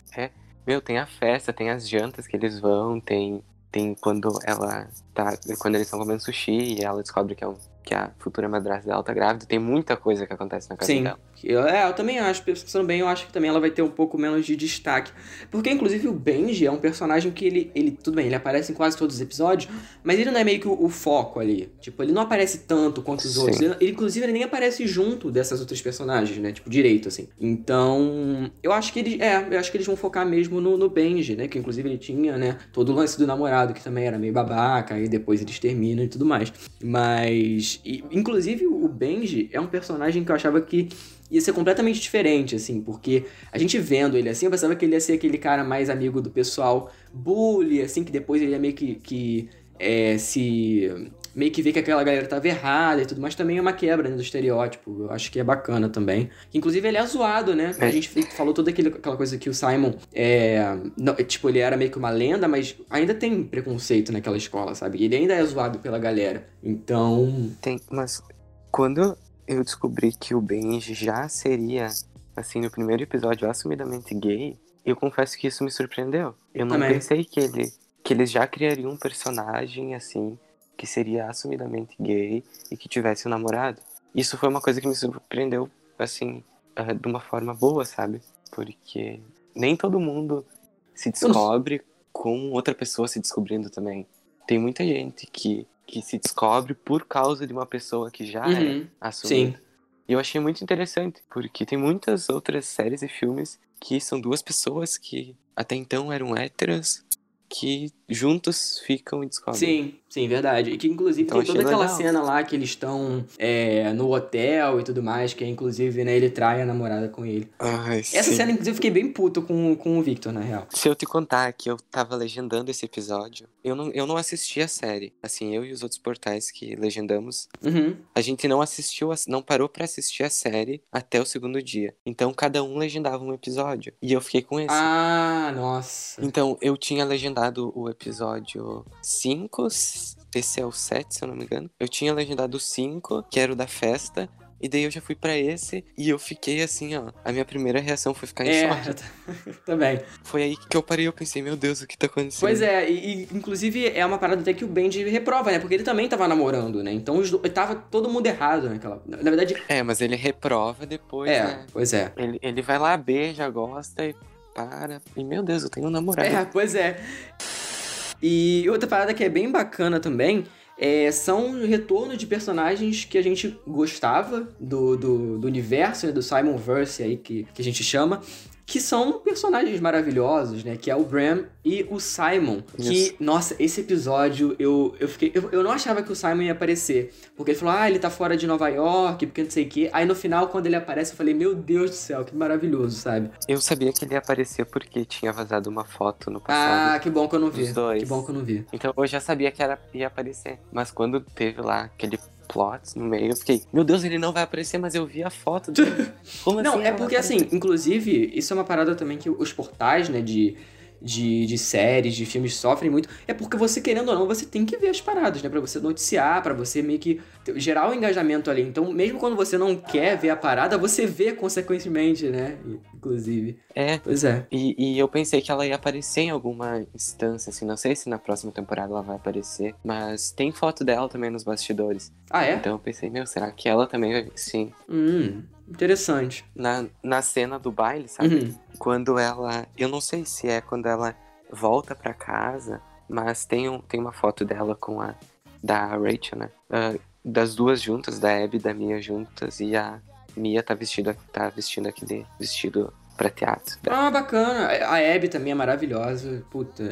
Speaker 2: Meu, tem a festa, tem as jantas que eles vão, tem, tem quando ela tá. Quando eles estão comendo sushi e ela descobre que, é um, que a futura madrasta dela tá grávida, tem muita coisa que acontece na casa
Speaker 1: Sim.
Speaker 2: dela.
Speaker 1: Eu, é, eu também acho, pensando bem, eu acho que também ela vai ter um pouco menos de destaque. Porque, inclusive, o Benji é um personagem que ele, ele. Tudo bem, ele aparece em quase todos os episódios, mas ele não é meio que o, o foco ali. Tipo, ele não aparece tanto quanto os
Speaker 2: Sim.
Speaker 1: outros. Ele, ele, inclusive, ele nem aparece junto dessas outras personagens, né? Tipo, direito, assim. Então, eu acho que eles. É, eu acho que eles vão focar mesmo no, no Benji, né? Que inclusive ele tinha, né? Todo o lance do namorado, que também era meio babaca, aí depois eles terminam e tudo mais. Mas. E, inclusive, o Benji é um personagem que eu achava que ia ser completamente diferente, assim, porque a gente vendo ele assim, eu pensava que ele ia ser aquele cara mais amigo do pessoal bully, assim, que depois ele ia meio que, que é, se. Meio que ver que aquela galera tava errada e tudo, mas também é uma quebra né, do estereótipo. Eu acho que é bacana também. Inclusive, ele é zoado, né? A
Speaker 2: É.
Speaker 1: gente falou toda aquele, aquela coisa que o Simon é. não- tipo, ele era meio que uma lenda, mas ainda tem preconceito naquela escola, sabe? Ele ainda é zoado pela galera. Então.
Speaker 2: Tem, mas quando eu descobri que o Benji já seria, assim, no primeiro episódio, assumidamente gay, eu confesso que isso me surpreendeu. Eu não
Speaker 1: Também.
Speaker 2: pensei que ele que eles já criariam um personagem assim que seria assumidamente gay e que tivesse um namorado. Isso foi uma coisa que me surpreendeu, assim, ah, de uma forma boa, sabe? Porque nem todo mundo se descobre com outra pessoa se descobrindo também. Tem muita gente que, que se descobre por causa de uma pessoa que já é
Speaker 1: Uhum.
Speaker 2: assumida.
Speaker 1: Sim.
Speaker 2: E eu achei muito interessante, porque tem muitas outras séries e filmes que são duas pessoas que até então eram héteras, que juntos ficam e descobrem.
Speaker 1: Sim, sim, verdade. E que inclusive
Speaker 2: Então,
Speaker 1: tem toda aquela
Speaker 2: legal.
Speaker 1: cena lá que eles estão é, no hotel e tudo mais, que inclusive, né, ele trai a namorada com ele.
Speaker 2: Ai,
Speaker 1: Essa
Speaker 2: sim.
Speaker 1: cena, inclusive, eu fiquei bem puto com, com o Victor, na real.
Speaker 2: Se eu te contar que eu tava legendando esse episódio, eu não, eu não assisti a série. Assim, eu e os outros portais que legendamos,
Speaker 1: Uhum.
Speaker 2: a gente não assistiu, a- não parou pra assistir a série até o segundo dia. Então cada um legendava um episódio. E eu fiquei com esse.
Speaker 1: Ah, nossa.
Speaker 2: Então, eu tinha legendado o episódio 5, esse é o 7, se eu não me engano. Eu tinha legendado o 5, que era o da festa, E daí eu já fui pra esse e eu fiquei assim, ó. A minha primeira reação foi ficar em
Speaker 1: É,
Speaker 2: choque.
Speaker 1: também.
Speaker 2: Foi aí que eu parei e eu pensei, meu Deus, o que tá acontecendo?
Speaker 1: Pois é, e, inclusive é uma parada até que o Benji reprova, né? Porque ele também tava namorando, né? Então os tava todo mundo errado naquela. Na na verdade,
Speaker 2: É, mas ele reprova depois,
Speaker 1: é,
Speaker 2: né?
Speaker 1: pois é.
Speaker 2: Ele, ele vai lá, beija, gosta e para. E meu Deus, eu tenho um namorado.
Speaker 1: É, pois é. E outra parada que é bem bacana também é, são o retorno de personagens que a gente gostava do, do, do universo, né, do Simon Verse aí, que, que a gente chama, que são personagens maravilhosos, né? Que é o Bram e o Simon. Que,
Speaker 2: Isso.
Speaker 1: nossa, esse episódio eu, eu fiquei. Eu, eu não achava que o Simon ia aparecer. Porque ele falou, ah, ele tá fora de Nova York, porque não sei o quê. Aí no final, quando ele aparece, eu falei, meu Deus do céu, que maravilhoso, sabe?
Speaker 2: Eu sabia que ele ia aparecer porque tinha vazado uma foto no
Speaker 1: Ah,
Speaker 2: passado.
Speaker 1: que bom que eu não vi.
Speaker 2: Os dois.
Speaker 1: Que bom que eu não vi.
Speaker 2: Então eu já sabia que era, ia aparecer. Mas quando teve lá aquele plot no meio, eu fiquei, meu Deus, ele não vai aparecer, mas eu vi a foto dele. Como
Speaker 1: Não,
Speaker 2: assim?
Speaker 1: é
Speaker 2: ela
Speaker 1: porque
Speaker 2: vai
Speaker 1: assim, inclusive, isso é uma parada também que os portais, né, de, de, de séries, de filmes sofrem muito. É porque você, querendo ou não, você tem que ver as paradas, né? Pra você noticiar, pra você meio que gerar o engajamento ali. Então, mesmo quando você não quer ver a parada, você vê consequentemente, né? Inclusive.
Speaker 2: É,
Speaker 1: Pois é.
Speaker 2: E, e eu pensei que ela ia aparecer em alguma instância, assim, não sei se na próxima temporada ela vai aparecer, mas tem foto dela também nos bastidores.
Speaker 1: Ah, é?
Speaker 2: Então eu pensei, meu, será que ela também vai? Sim.
Speaker 1: Hum, interessante.
Speaker 2: Na, na cena do baile, sabe?
Speaker 1: Uhum.
Speaker 2: Quando ela. Eu não sei se é quando ela volta pra casa, mas tem, um, tem uma foto dela com a. Da Rachel, né? Ah, das duas juntas, da Abby e da Mia juntas, e a Mia tá vestida, tá vestindo aquele vestido prateado. dela.
Speaker 1: Ah, bacana. A Abby também é maravilhosa. Puta.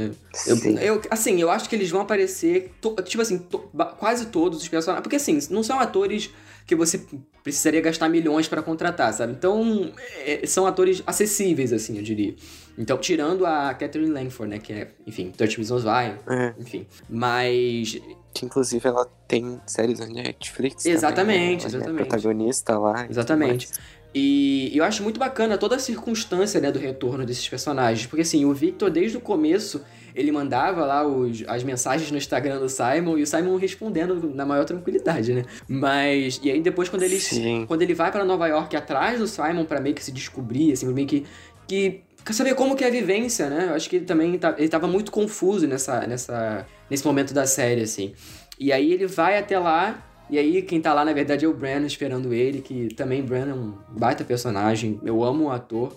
Speaker 1: Eu, eu- assim, eu acho que eles vão aparecer, to- tipo assim, to- quase todos os personagens. Porque assim, não são atores que você precisaria gastar milhões pra contratar, sabe? Então, é, são atores acessíveis, assim, eu diria. Então, tirando a Catherine Langford, né? Que é, enfim, 30 Reasons Why,
Speaker 2: É,
Speaker 1: enfim. Mas,
Speaker 2: que inclusive ela tem séries na Netflix. também,
Speaker 1: Exatamente,
Speaker 2: né? Ela
Speaker 1: exatamente.
Speaker 2: É protagonista lá.
Speaker 1: Exatamente. E eu acho muito bacana toda a circunstância, né, do retorno desses personagens. Porque, assim, o Victor, desde o começo, ele mandava lá os, as mensagens no Instagram do Simon e o Simon respondendo na maior tranquilidade, né? Mas, e aí depois, quando ele,
Speaker 2: Sim.
Speaker 1: quando ele vai pra Nova York atrás do Simon pra meio que se descobrir, assim, meio que. que quer saber como que é a vivência, né? Eu acho que ele também tá, ele tava muito confuso nessa, nessa, nesse momento da série, assim. E aí ele vai até lá, e aí quem tá lá, na verdade, é o Bran esperando ele, que também Bran é um baita personagem. Eu amo o ator.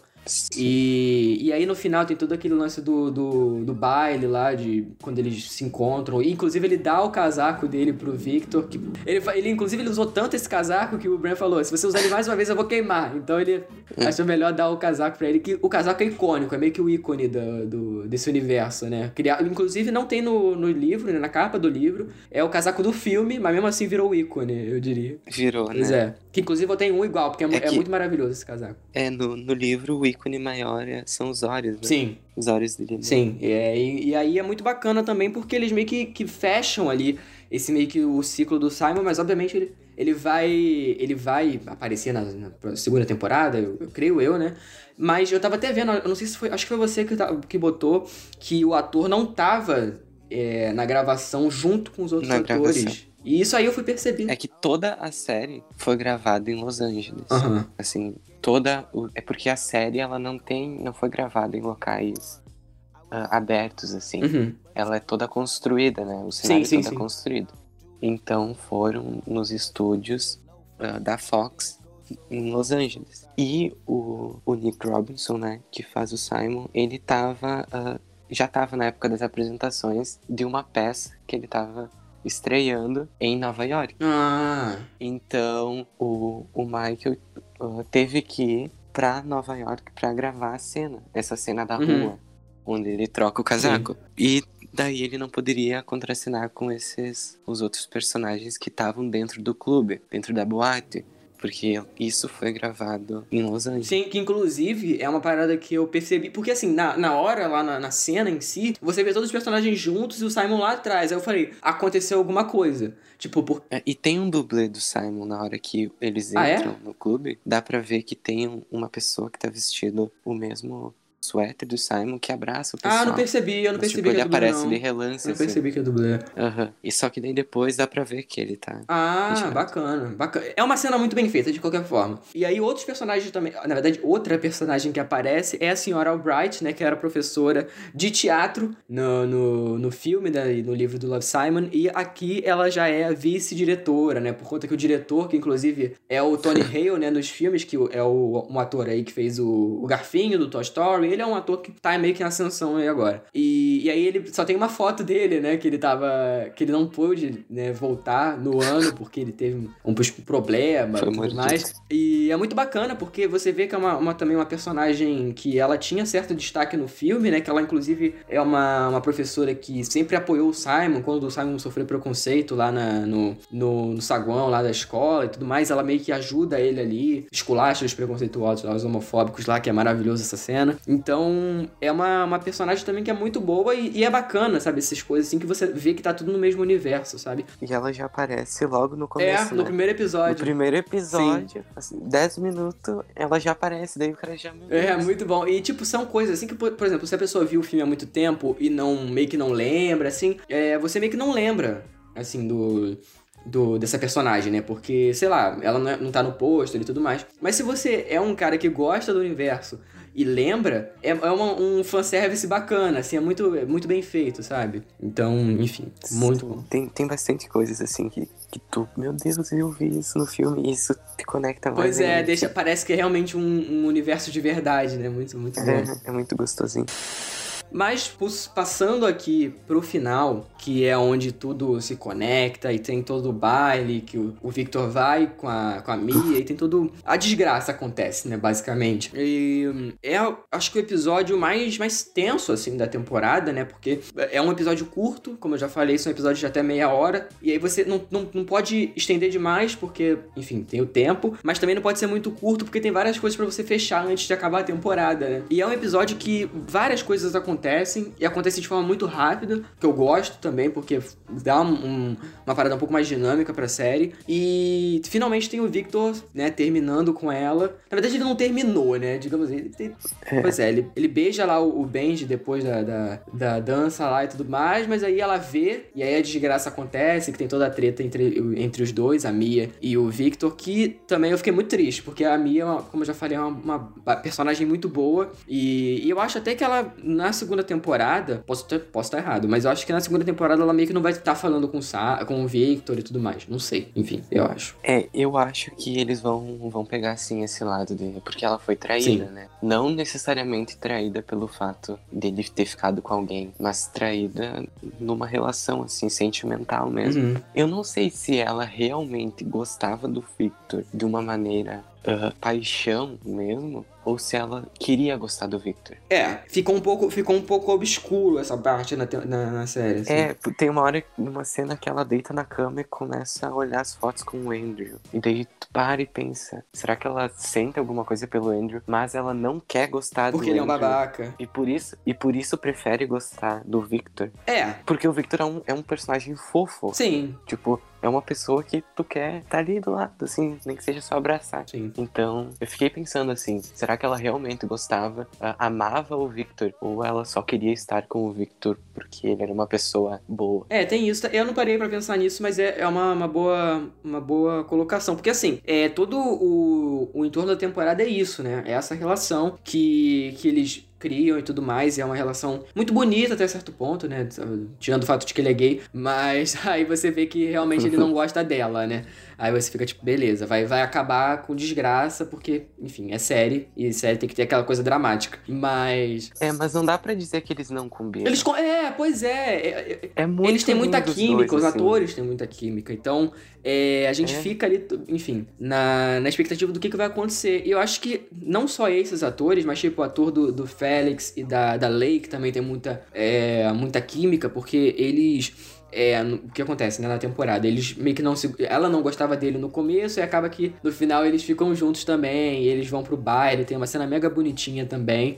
Speaker 1: E, e aí no final tem todo aquele lance do, do, do baile lá, de quando eles se encontram. E, inclusive ele dá o casaco dele pro Victor. Que ele, ele, inclusive, ele usou tanto esse casaco que o Bran falou: se você usar ele mais uma vez, eu vou queimar. Então ele achou melhor dar o casaco pra ele, que o casaco é icônico, é meio que o ícone do, do- desse universo, né? Criado, inclusive não tem no, no livro, né? Na capa do livro. É o casaco do filme, mas mesmo assim virou o ícone, eu diria.
Speaker 2: Virou,
Speaker 1: Pois
Speaker 2: né?
Speaker 1: é. Que inclusive eu tenho um igual, porque é,
Speaker 2: É
Speaker 1: é
Speaker 2: que-
Speaker 1: muito maravilhoso esse casaco.
Speaker 2: É, no, no livro o ícone maior é- são os olhos, né?
Speaker 1: Sim.
Speaker 2: Os olhos dele. né?
Speaker 1: Sim, é, e, e aí é muito bacana também porque eles meio que, que fecham ali esse meio que o ciclo do Simon, mas obviamente ele, ele vai ele vai aparecer na, na segunda temporada, eu, eu creio eu, né? Mas eu tava até vendo, eu não sei se foi, acho que foi você que, tá- que botou que o ator não tava é, na gravação junto com os outros
Speaker 2: Na
Speaker 1: atores.
Speaker 2: gravação.
Speaker 1: E isso aí eu fui perceber.
Speaker 2: É que toda a série foi gravada em Los Angeles.
Speaker 1: Aham.
Speaker 2: Assim, toda. o- É porque a série ela não tem. não foi gravada em locais ah, abertos, assim.
Speaker 1: Uhum.
Speaker 2: Ela é toda construída, né? O cenário
Speaker 1: sim,
Speaker 2: todo
Speaker 1: sim.
Speaker 2: é construído. Então foram nos estúdios ah, da Fox em Los Angeles. E o, o Nick Robinson, né, que faz o Simon, ele tava. ah, já tava na época das apresentações de uma peça que ele tava estreando em Nova York.
Speaker 1: Ah,
Speaker 2: Então o, o Michael ah, teve que ir pra Nova York pra gravar a cena, essa cena da
Speaker 1: Uhum.
Speaker 2: rua, onde ele troca o casaco. E daí ele não poderia contracenar com esses os outros personagens que estavam dentro do clube, dentro da boate. Porque isso foi gravado em Los Angeles.
Speaker 1: Sim, que inclusive é uma parada que eu percebi. Porque assim, na, na hora, lá na, na cena em si, você vê todos os personagens juntos e o Simon lá atrás. Aí eu falei, aconteceu alguma coisa. Tipo, por.
Speaker 2: É, e tem um dublê do Simon na hora que eles
Speaker 1: Ah, é?
Speaker 2: entram no clube. Dá pra ver que tem um- uma pessoa que tá vestido o mesmo suéter do Simon que abraça o pessoal.
Speaker 1: Ah, não percebi, eu não
Speaker 2: Mas,
Speaker 1: percebi
Speaker 2: tipo,
Speaker 1: que
Speaker 2: ele
Speaker 1: é dublê,
Speaker 2: aparece
Speaker 1: não.
Speaker 2: de relance,
Speaker 1: Não
Speaker 2: assim.
Speaker 1: percebi que é dublê.
Speaker 2: Aham. E só que daí depois dá pra ver que ele tá.
Speaker 1: Ah, bacana, bacana. É uma cena muito bem feita, de qualquer forma. E aí, outros personagens também. Na verdade, outra personagem que aparece é a senhora Albright, né? Que era professora de teatro no, no, no filme, né, no livro do Love Simon. E aqui ela já é a vice-diretora, né? Por conta que o diretor, que inclusive é o Tony Hale, né? Nos filmes, que é o, um ator aí que fez o, o Garfinho do Toy Story. Ele é um ator que tá meio que em ascensão aí agora. E, e aí ele só tem uma foto dele, né? Que ele tava. Que ele não pôde né, voltar no ano porque ele teve um problema
Speaker 2: Foi
Speaker 1: e tudo mais. E é muito bacana porque você vê que é uma, uma- também uma personagem que ela tinha certo destaque no filme, né? Que ela, inclusive, é uma, uma professora que sempre apoiou o Simon quando o Simon sofreu preconceito lá na- no, no, no saguão lá da escola e tudo mais. Ela meio que ajuda ele ali, esculacha os preconceituosos lá, os homofóbicos lá, que é maravilhoso essa cena. Então, é uma, uma personagem também que é muito boa e, e é bacana, sabe? Essas coisas assim que você vê que tá tudo no mesmo universo, sabe?
Speaker 2: E ela já aparece logo no
Speaker 1: É,
Speaker 2: começo.
Speaker 1: no
Speaker 2: né?
Speaker 1: primeiro
Speaker 2: No
Speaker 1: episódio.
Speaker 2: primeiro episódio, assim, 10 minutos, ela já aparece, daí o cara já.
Speaker 1: É, muito bom. E, tipo, são coisas assim que, por, por exemplo, se a pessoa viu o filme há muito tempo e não meio que não lembra, assim, é, você meio que não lembra, assim, do. Do, dessa personagem, né? Porque, sei lá, ela não, é- não tá no pôster e tudo mais. Mas se você é um cara que gosta do universo e lembra, é, é uma, um fanservice bacana, assim, é muito, é muito bem feito, sabe? Então, enfim, muito bom.
Speaker 2: Tem, tem bastante coisas assim que, que tu, meu Deus, eu vi isso no filme e isso te conecta mais.
Speaker 1: Pois é, deixa, parece que é realmente um, um universo de verdade, né? Muito, muito bom.
Speaker 2: É, é muito gostosinho.
Speaker 1: Mas passando aqui pro final, que é onde tudo se conecta e tem todo o baile que o, Victor vai com a, com a Mia e tem tudo. A desgraça acontece, né? Basicamente. E é, acho que o episódio mais, mais tenso, assim, da temporada, né? Porque é um episódio curto, como eu já falei, são episódios de até meia hora. E aí você não, não, não pode estender demais, porque, enfim, tem o tempo. Mas também não pode ser muito curto, porque tem várias coisas pra você fechar antes de acabar a temporada, né? E é um episódio que várias coisas acontecem e acontecem de forma muito rápida, que eu gosto também, porque dá um- um- uma parada um pouco mais dinâmica pra série. E finalmente tem o Victor, né, terminando com ela. Na verdade, ele não terminou, né? Digamos assim. Ele tem- Pois é, ele, ele beija lá o, o Benji depois da, da, da dança lá e tudo mais, mas aí ela vê, e aí a desgraça acontece, que tem toda a treta entre, entre os dois, a Mia e o Victor, que também eu fiquei muito triste, porque a Mia, é como eu já falei, é uma, uma personagem muito boa, e, e eu acho até que ela, na segunda temporada, posso estar posso estar errado, mas eu acho que na segunda temporada ela meio que não vai estar falando com, o Sa com o Victor e tudo mais, não sei, enfim, eu acho.
Speaker 2: É, eu acho que eles vão, vão pegar assim esse lado dele, porque ela foi traída,
Speaker 1: Sim.
Speaker 2: né? Não necessariamente traída pelo fato dele ter ficado com alguém, mas traída numa relação assim sentimental mesmo.
Speaker 1: Uhum.
Speaker 2: Eu não sei se ela realmente gostava do Victor de uma maneira ah, paixão mesmo, ou se ela queria gostar do Victor.
Speaker 1: É, ficou um pouco, ficou um pouco obscuro essa parte na, na, na série. assim.
Speaker 2: É, tem uma hora, numa cena que ela deita na cama e começa a olhar as fotos com o Andrew. E daí tu para e pensa, será que ela sente alguma coisa pelo Andrew, mas ela não quer gostar
Speaker 1: Porque
Speaker 2: do
Speaker 1: ele é um
Speaker 2: Andrew.
Speaker 1: babaca.
Speaker 2: E por isso, e por isso prefere gostar do Victor.
Speaker 1: É,
Speaker 2: Porque o Victor é um, é um personagem fofo.
Speaker 1: sim,
Speaker 2: Tipo, é uma pessoa que tu quer tá ali do lado, assim, nem que seja só abraçar.
Speaker 1: sim.
Speaker 2: Então, eu fiquei pensando assim, será que ela realmente gostava, amava o Victor, ou ela só queria estar com o Victor porque ele era uma pessoa boa?
Speaker 1: É, tem isso. Eu não parei pra pensar nisso, mas é, é uma, uma, boa, uma boa colocação. Porque, assim, é todo o, o entorno da temporada é isso, né? É essa relação que, que eles criam e tudo mais. E é uma relação muito bonita até certo ponto, né? Tirando o fato de que ele é gay. Mas aí você vê que realmente ele não gosta dela, né? Aí você fica tipo, beleza, vai, vai acabar com desgraça, porque, enfim, é série. E série tem que ter aquela coisa dramática. Mas.
Speaker 2: É, mas não dá pra dizer que eles não combinam.
Speaker 1: Eles. É, pois é. é, é-
Speaker 2: É muito
Speaker 1: eles têm muita química,
Speaker 2: dois,
Speaker 1: os
Speaker 2: assim.
Speaker 1: atores têm muita química. Então, é, a gente
Speaker 2: É.
Speaker 1: fica ali, enfim, na, na expectativa do que, que vai acontecer. E eu acho que não só esses atores, mas tipo o ator do, do Félix e da, da Lei, que também tem muita, é, muita química, porque eles. É, o que acontece, né, na temporada. Eles meio que não se. Ela não gostava dele no começo e acaba que no final eles ficam juntos também. Eles vão pro baile, tem uma cena mega bonitinha também.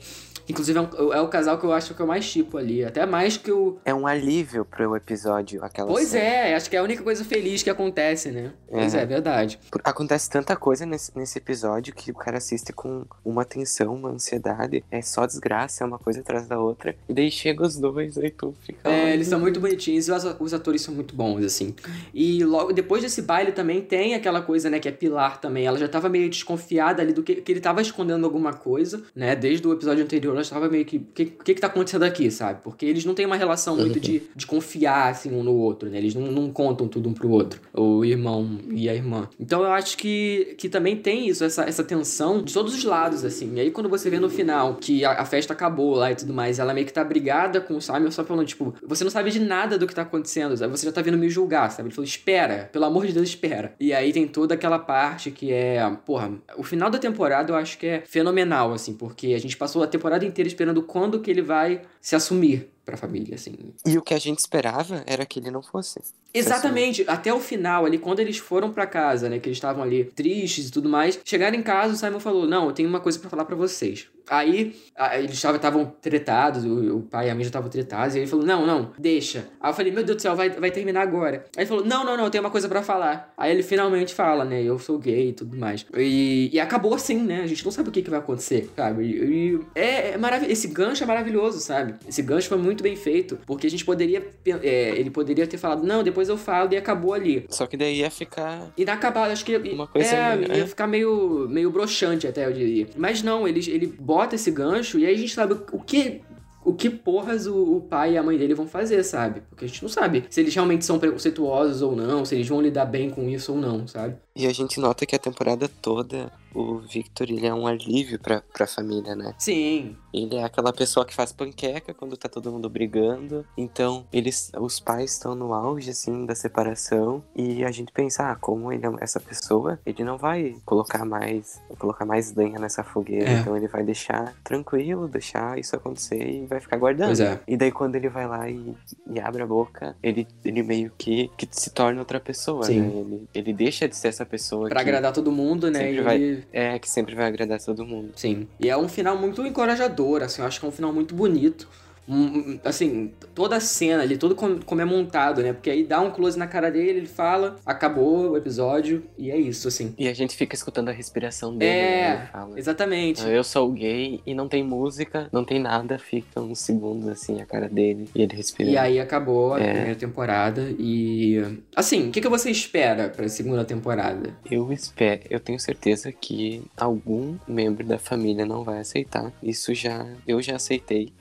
Speaker 1: Inclusive é, um- é o casal que eu acho que é o mais tipo ali. Até mais que o.
Speaker 2: É um alívio pro episódio, aquela
Speaker 1: Pois
Speaker 2: cena.
Speaker 1: é, acho que é a única coisa feliz que acontece, né? Pois
Speaker 2: É.
Speaker 1: é, verdade.
Speaker 2: Acontece tanta coisa nesse, nesse episódio que o cara assiste com uma tensão, uma ansiedade. É só desgraça, é uma coisa atrás da outra. E daí chega os dois, aí tu fica.
Speaker 1: É,
Speaker 2: "Ai,
Speaker 1: eles são muito bonitinhos e os, atores são muito bons, assim. E logo depois desse baile também tem aquela coisa, né, que é Pilar também. Ela já tava meio desconfiada ali do que, que ele tava escondendo alguma coisa, né? Desde o episódio anterior, ela tava meio que. O que, que que tá acontecendo aqui, sabe? Porque eles não têm uma relação muito de, de confiar, assim, um no outro, né? Eles não, não contam tudo um pro outro. O irmão e a irmã. Então eu acho que, que também tem isso, essa, essa tensão de todos os lados, assim. E aí quando você vê no final que a, a festa acabou lá e tudo mais, ela meio que tá brigada com o Simon só falando, tipo, você não sabe de nada do que tá acontecendo, sabe? Você já tá vindo me julgar, sabe? Ele falou, espera, pelo amor de Deus, espera. E aí tem toda aquela parte que é, porra, o final da temporada eu acho que é fenomenal, assim, porque a gente passou a temporada inteira esperando quando que ele vai se assumir pra família, assim.
Speaker 2: E o que a gente esperava era que ele não fosse.
Speaker 1: Exatamente, até o final ali, quando eles foram pra casa, né, que eles estavam ali tristes e tudo mais, chegaram em casa, o Simon falou: "Não, eu tenho uma coisa pra falar pra vocês". Aí, a- eles estavam tretados, o, o pai e a mãe já estavam tretados, e ele falou: "Não, não, deixa". Aí eu falei: "Meu Deus do céu, vai, vai terminar agora". Aí ele falou: "Não, não, não, eu tenho uma coisa pra falar". Aí ele finalmente fala, né, eu sou gay e tudo mais. E, e acabou assim, né? A gente não sabe o que, que vai acontecer, sabe? E, e é, é maravilhoso, esse gancho é maravilhoso, sabe? Esse gancho foi muito bem feito, porque a gente poderia, é, ele poderia ter falado: "Não, depois eu falo" e acabou ali.
Speaker 2: Só que daí ia ficar.
Speaker 1: Inacabado, acho que
Speaker 2: Uma coisa
Speaker 1: é,
Speaker 2: meio-
Speaker 1: ia
Speaker 2: é.
Speaker 1: ficar meio, meio broxante até, eu diria. Mas não, ele, ele bota esse gancho e aí a gente sabe o que. O que porras o, o pai e a mãe dele vão fazer, sabe? Porque a gente não sabe se eles realmente são preconceituosos ou não, se eles vão lidar bem com isso ou não, sabe?
Speaker 2: E a gente nota que a temporada toda o Victor ele é um alívio pra, pra família, né?
Speaker 1: Sim.
Speaker 2: Ele é aquela pessoa que faz panqueca quando tá todo mundo brigando. Então, eles, os pais estão no auge, assim, da separação. E a gente pensa, ah, como ele é essa pessoa, ele não vai colocar mais, colocar mais lenha nessa fogueira.
Speaker 1: É.
Speaker 2: Então ele vai deixar tranquilo, deixar isso acontecer e vai ficar guardando.
Speaker 1: Pois é.
Speaker 2: E daí quando ele vai lá e, e abre a boca, ele, ele meio que, que se torna outra pessoa,
Speaker 1: Sim.
Speaker 2: né? Ele, ele deixa de ser essa pessoa
Speaker 1: Pra agradar todo mundo, né?
Speaker 2: sempre
Speaker 1: E
Speaker 2: vai- é, que sempre vai agradar todo mundo.
Speaker 1: Sim. E é um final muito encorajador, assim, eu acho que é um final muito bonito. Um- assim, toda a cena ali, tudo com- como é montado, né? Porque aí dá um close na cara dele, ele fala, acabou o episódio, e é isso, assim.
Speaker 2: E a gente fica escutando a respiração dele, né?
Speaker 1: É, exatamente.
Speaker 2: "Ah, Eu sou gay e não tem música, não tem nada, fica uns segundos assim a cara dele e ele respira.
Speaker 1: E aí acabou a
Speaker 2: É.
Speaker 1: primeira temporada e... Assim, o que, que você espera pra segunda temporada?
Speaker 2: Eu espero, eu tenho certeza que algum membro da família não vai aceitar. Isso já, eu já aceitei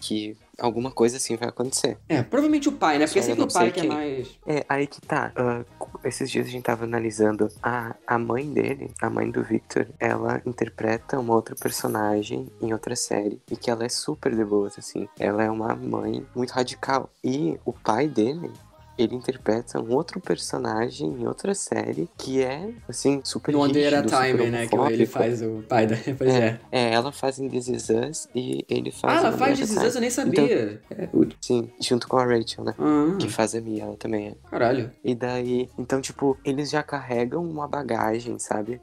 Speaker 2: que alguma coisa assim vai acontecer.
Speaker 1: É, provavelmente o pai, né? Porque sempre o pai que é mais...
Speaker 2: É, aí que tá. ah, esses dias a gente tava analisando a, a mãe dele, a mãe do Victor, ela interpreta uma outra personagem em outra série e que ela é super de boas, assim. Ela é uma mãe muito radical. E o pai dele. Ele interpreta um outro personagem em outra série que é, assim, super
Speaker 1: No Under Time, né? Que ele faz o pai da... Pois é.
Speaker 2: É, ela faz em This Is Us e ele faz
Speaker 1: Ah, ela faz This Is Us, eu nem sabia. É,
Speaker 2: Então, sim, junto com a Rachel, né?
Speaker 1: Ah,
Speaker 2: Que faz a Mia, ela também é.
Speaker 1: caralho.
Speaker 2: E daí, então, tipo, eles já carregam uma bagagem, sabe?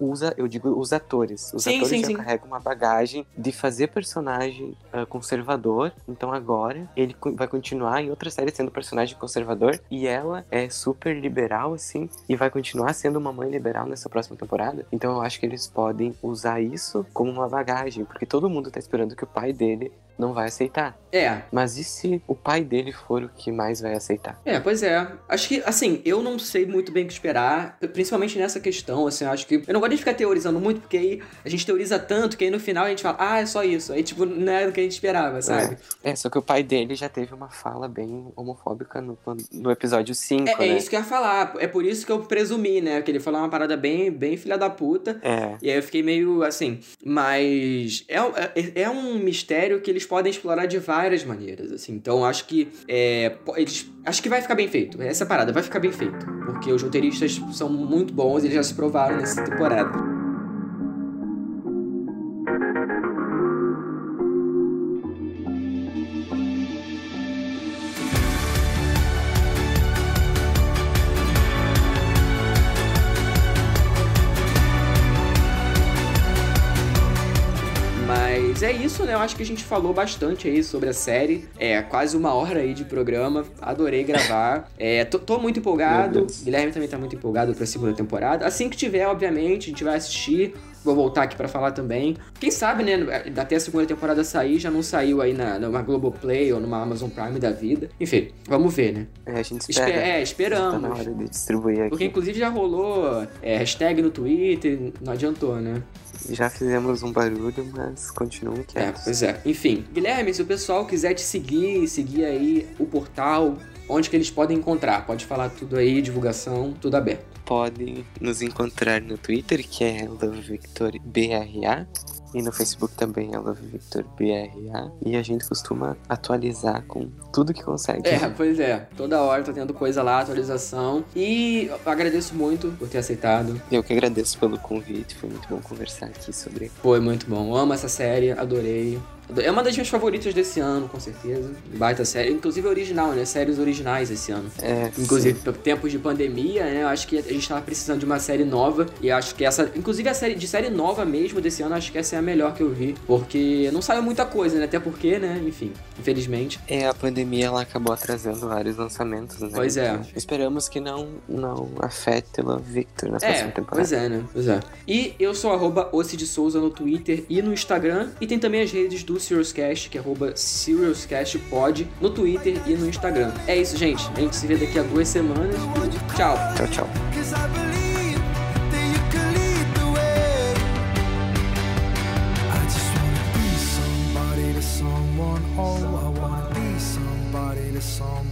Speaker 2: Usa, eu digo os atores. Os
Speaker 1: Sim,
Speaker 2: atores
Speaker 1: sim,
Speaker 2: já
Speaker 1: sim.
Speaker 2: carregam uma bagagem de fazer personagem ah, conservador. Então agora ele vai continuar em outra série sendo personagem conservador. E ela é super liberal, assim. E vai continuar sendo uma mãe liberal nessa próxima temporada. Então eu acho que eles podem usar isso como uma bagagem. Porque todo mundo tá esperando que o pai dele não vai aceitar.
Speaker 1: É,
Speaker 2: Mas e se o pai dele for o que mais vai aceitar?
Speaker 1: É, pois é. Acho que, assim, eu não sei muito bem o que esperar, principalmente nessa questão, assim, eu acho que... Eu não gosto de ficar teorizando muito, porque aí a gente teoriza tanto que aí no final a gente fala, ah, é só isso. Aí, tipo, não é o que a gente esperava, sabe?
Speaker 2: É, só que o pai dele já teve uma fala bem homofóbica no, no episódio 5,
Speaker 1: É, é
Speaker 2: né?
Speaker 1: isso que eu ia falar. É por isso que eu presumi, né? Que ele falou uma parada bem, bem filha da puta.
Speaker 2: É,
Speaker 1: E aí eu fiquei meio assim. Mas é, é, é um mistério que eles podem explorar de várias maneiras, assim. Então acho que é, eles. Acho que vai ficar bem feito. Essa parada vai ficar bem feito. Porque os roteiristas são muito bons, eles já se provaram nessa temporada. Né? Eu acho que a gente falou bastante aí sobre a série. É, quase uma hora aí de programa. Adorei gravar. É, tô, tô muito empolgado. Guilherme também tá muito empolgado pra segunda temporada. Assim que tiver, obviamente, a gente vai assistir. Vou voltar aqui pra falar também. Quem sabe, né? Até a segunda temporada sair, já não saiu aí na, numa Globoplay ou numa Amazon Prime da vida. Enfim, vamos ver, né?
Speaker 2: É, a gente
Speaker 1: Espe-
Speaker 2: espera.
Speaker 1: é, esperamos.
Speaker 2: Tá na hora de distribuir aqui.
Speaker 1: Porque inclusive já rolou é, hashtag no Twitter, não adiantou, né?
Speaker 2: Já fizemos um barulho, mas continuam
Speaker 1: É,
Speaker 2: quietos.
Speaker 1: pois é. Enfim, Guilherme, se o pessoal quiser te seguir, seguir aí o portal, onde que eles podem encontrar? Pode falar tudo aí, divulgação, tudo aberto.
Speaker 2: Podem nos encontrar no Twitter, que é LoveVictorBRA. E no Facebook também é LoveVictorBRA. E a gente costuma atualizar com tudo que consegue.
Speaker 1: É, pois é. Toda hora tá tendo coisa lá, atualização. E agradeço muito por ter aceitado.
Speaker 2: Eu que agradeço pelo convite, foi muito bom conversar aqui sobre.
Speaker 1: Foi muito bom. Amo essa série, adorei. É uma das minhas favoritas desse ano, com certeza. Baita série. Inclusive original, né? Séries originais esse ano.
Speaker 2: É,
Speaker 1: Inclusive, por tempos de pandemia, né? Eu acho que a gente tava precisando de uma série nova. E acho que essa. Inclusive, a série de série nova mesmo desse ano, acho que essa é a melhor que eu vi. Porque não saiu muita coisa, né? Até porque, né? Enfim, infelizmente.
Speaker 2: É, a pandemia ela acabou atrasando vários lançamentos, né?
Speaker 1: Pois é.
Speaker 2: Esperamos que não, não afete o Victor na
Speaker 1: É,
Speaker 2: próxima temporada.
Speaker 1: pois é, né? Pois é. E eu sou arroba de Souza no Twitter e no Instagram. E tem também as redes do SiriusCast, que é arroba SiriusCastPod no Twitter e no Instagram. É isso, gente. A gente se vê daqui a duas semanas. Tchau.
Speaker 2: Tchau, tchau.
Speaker 7: some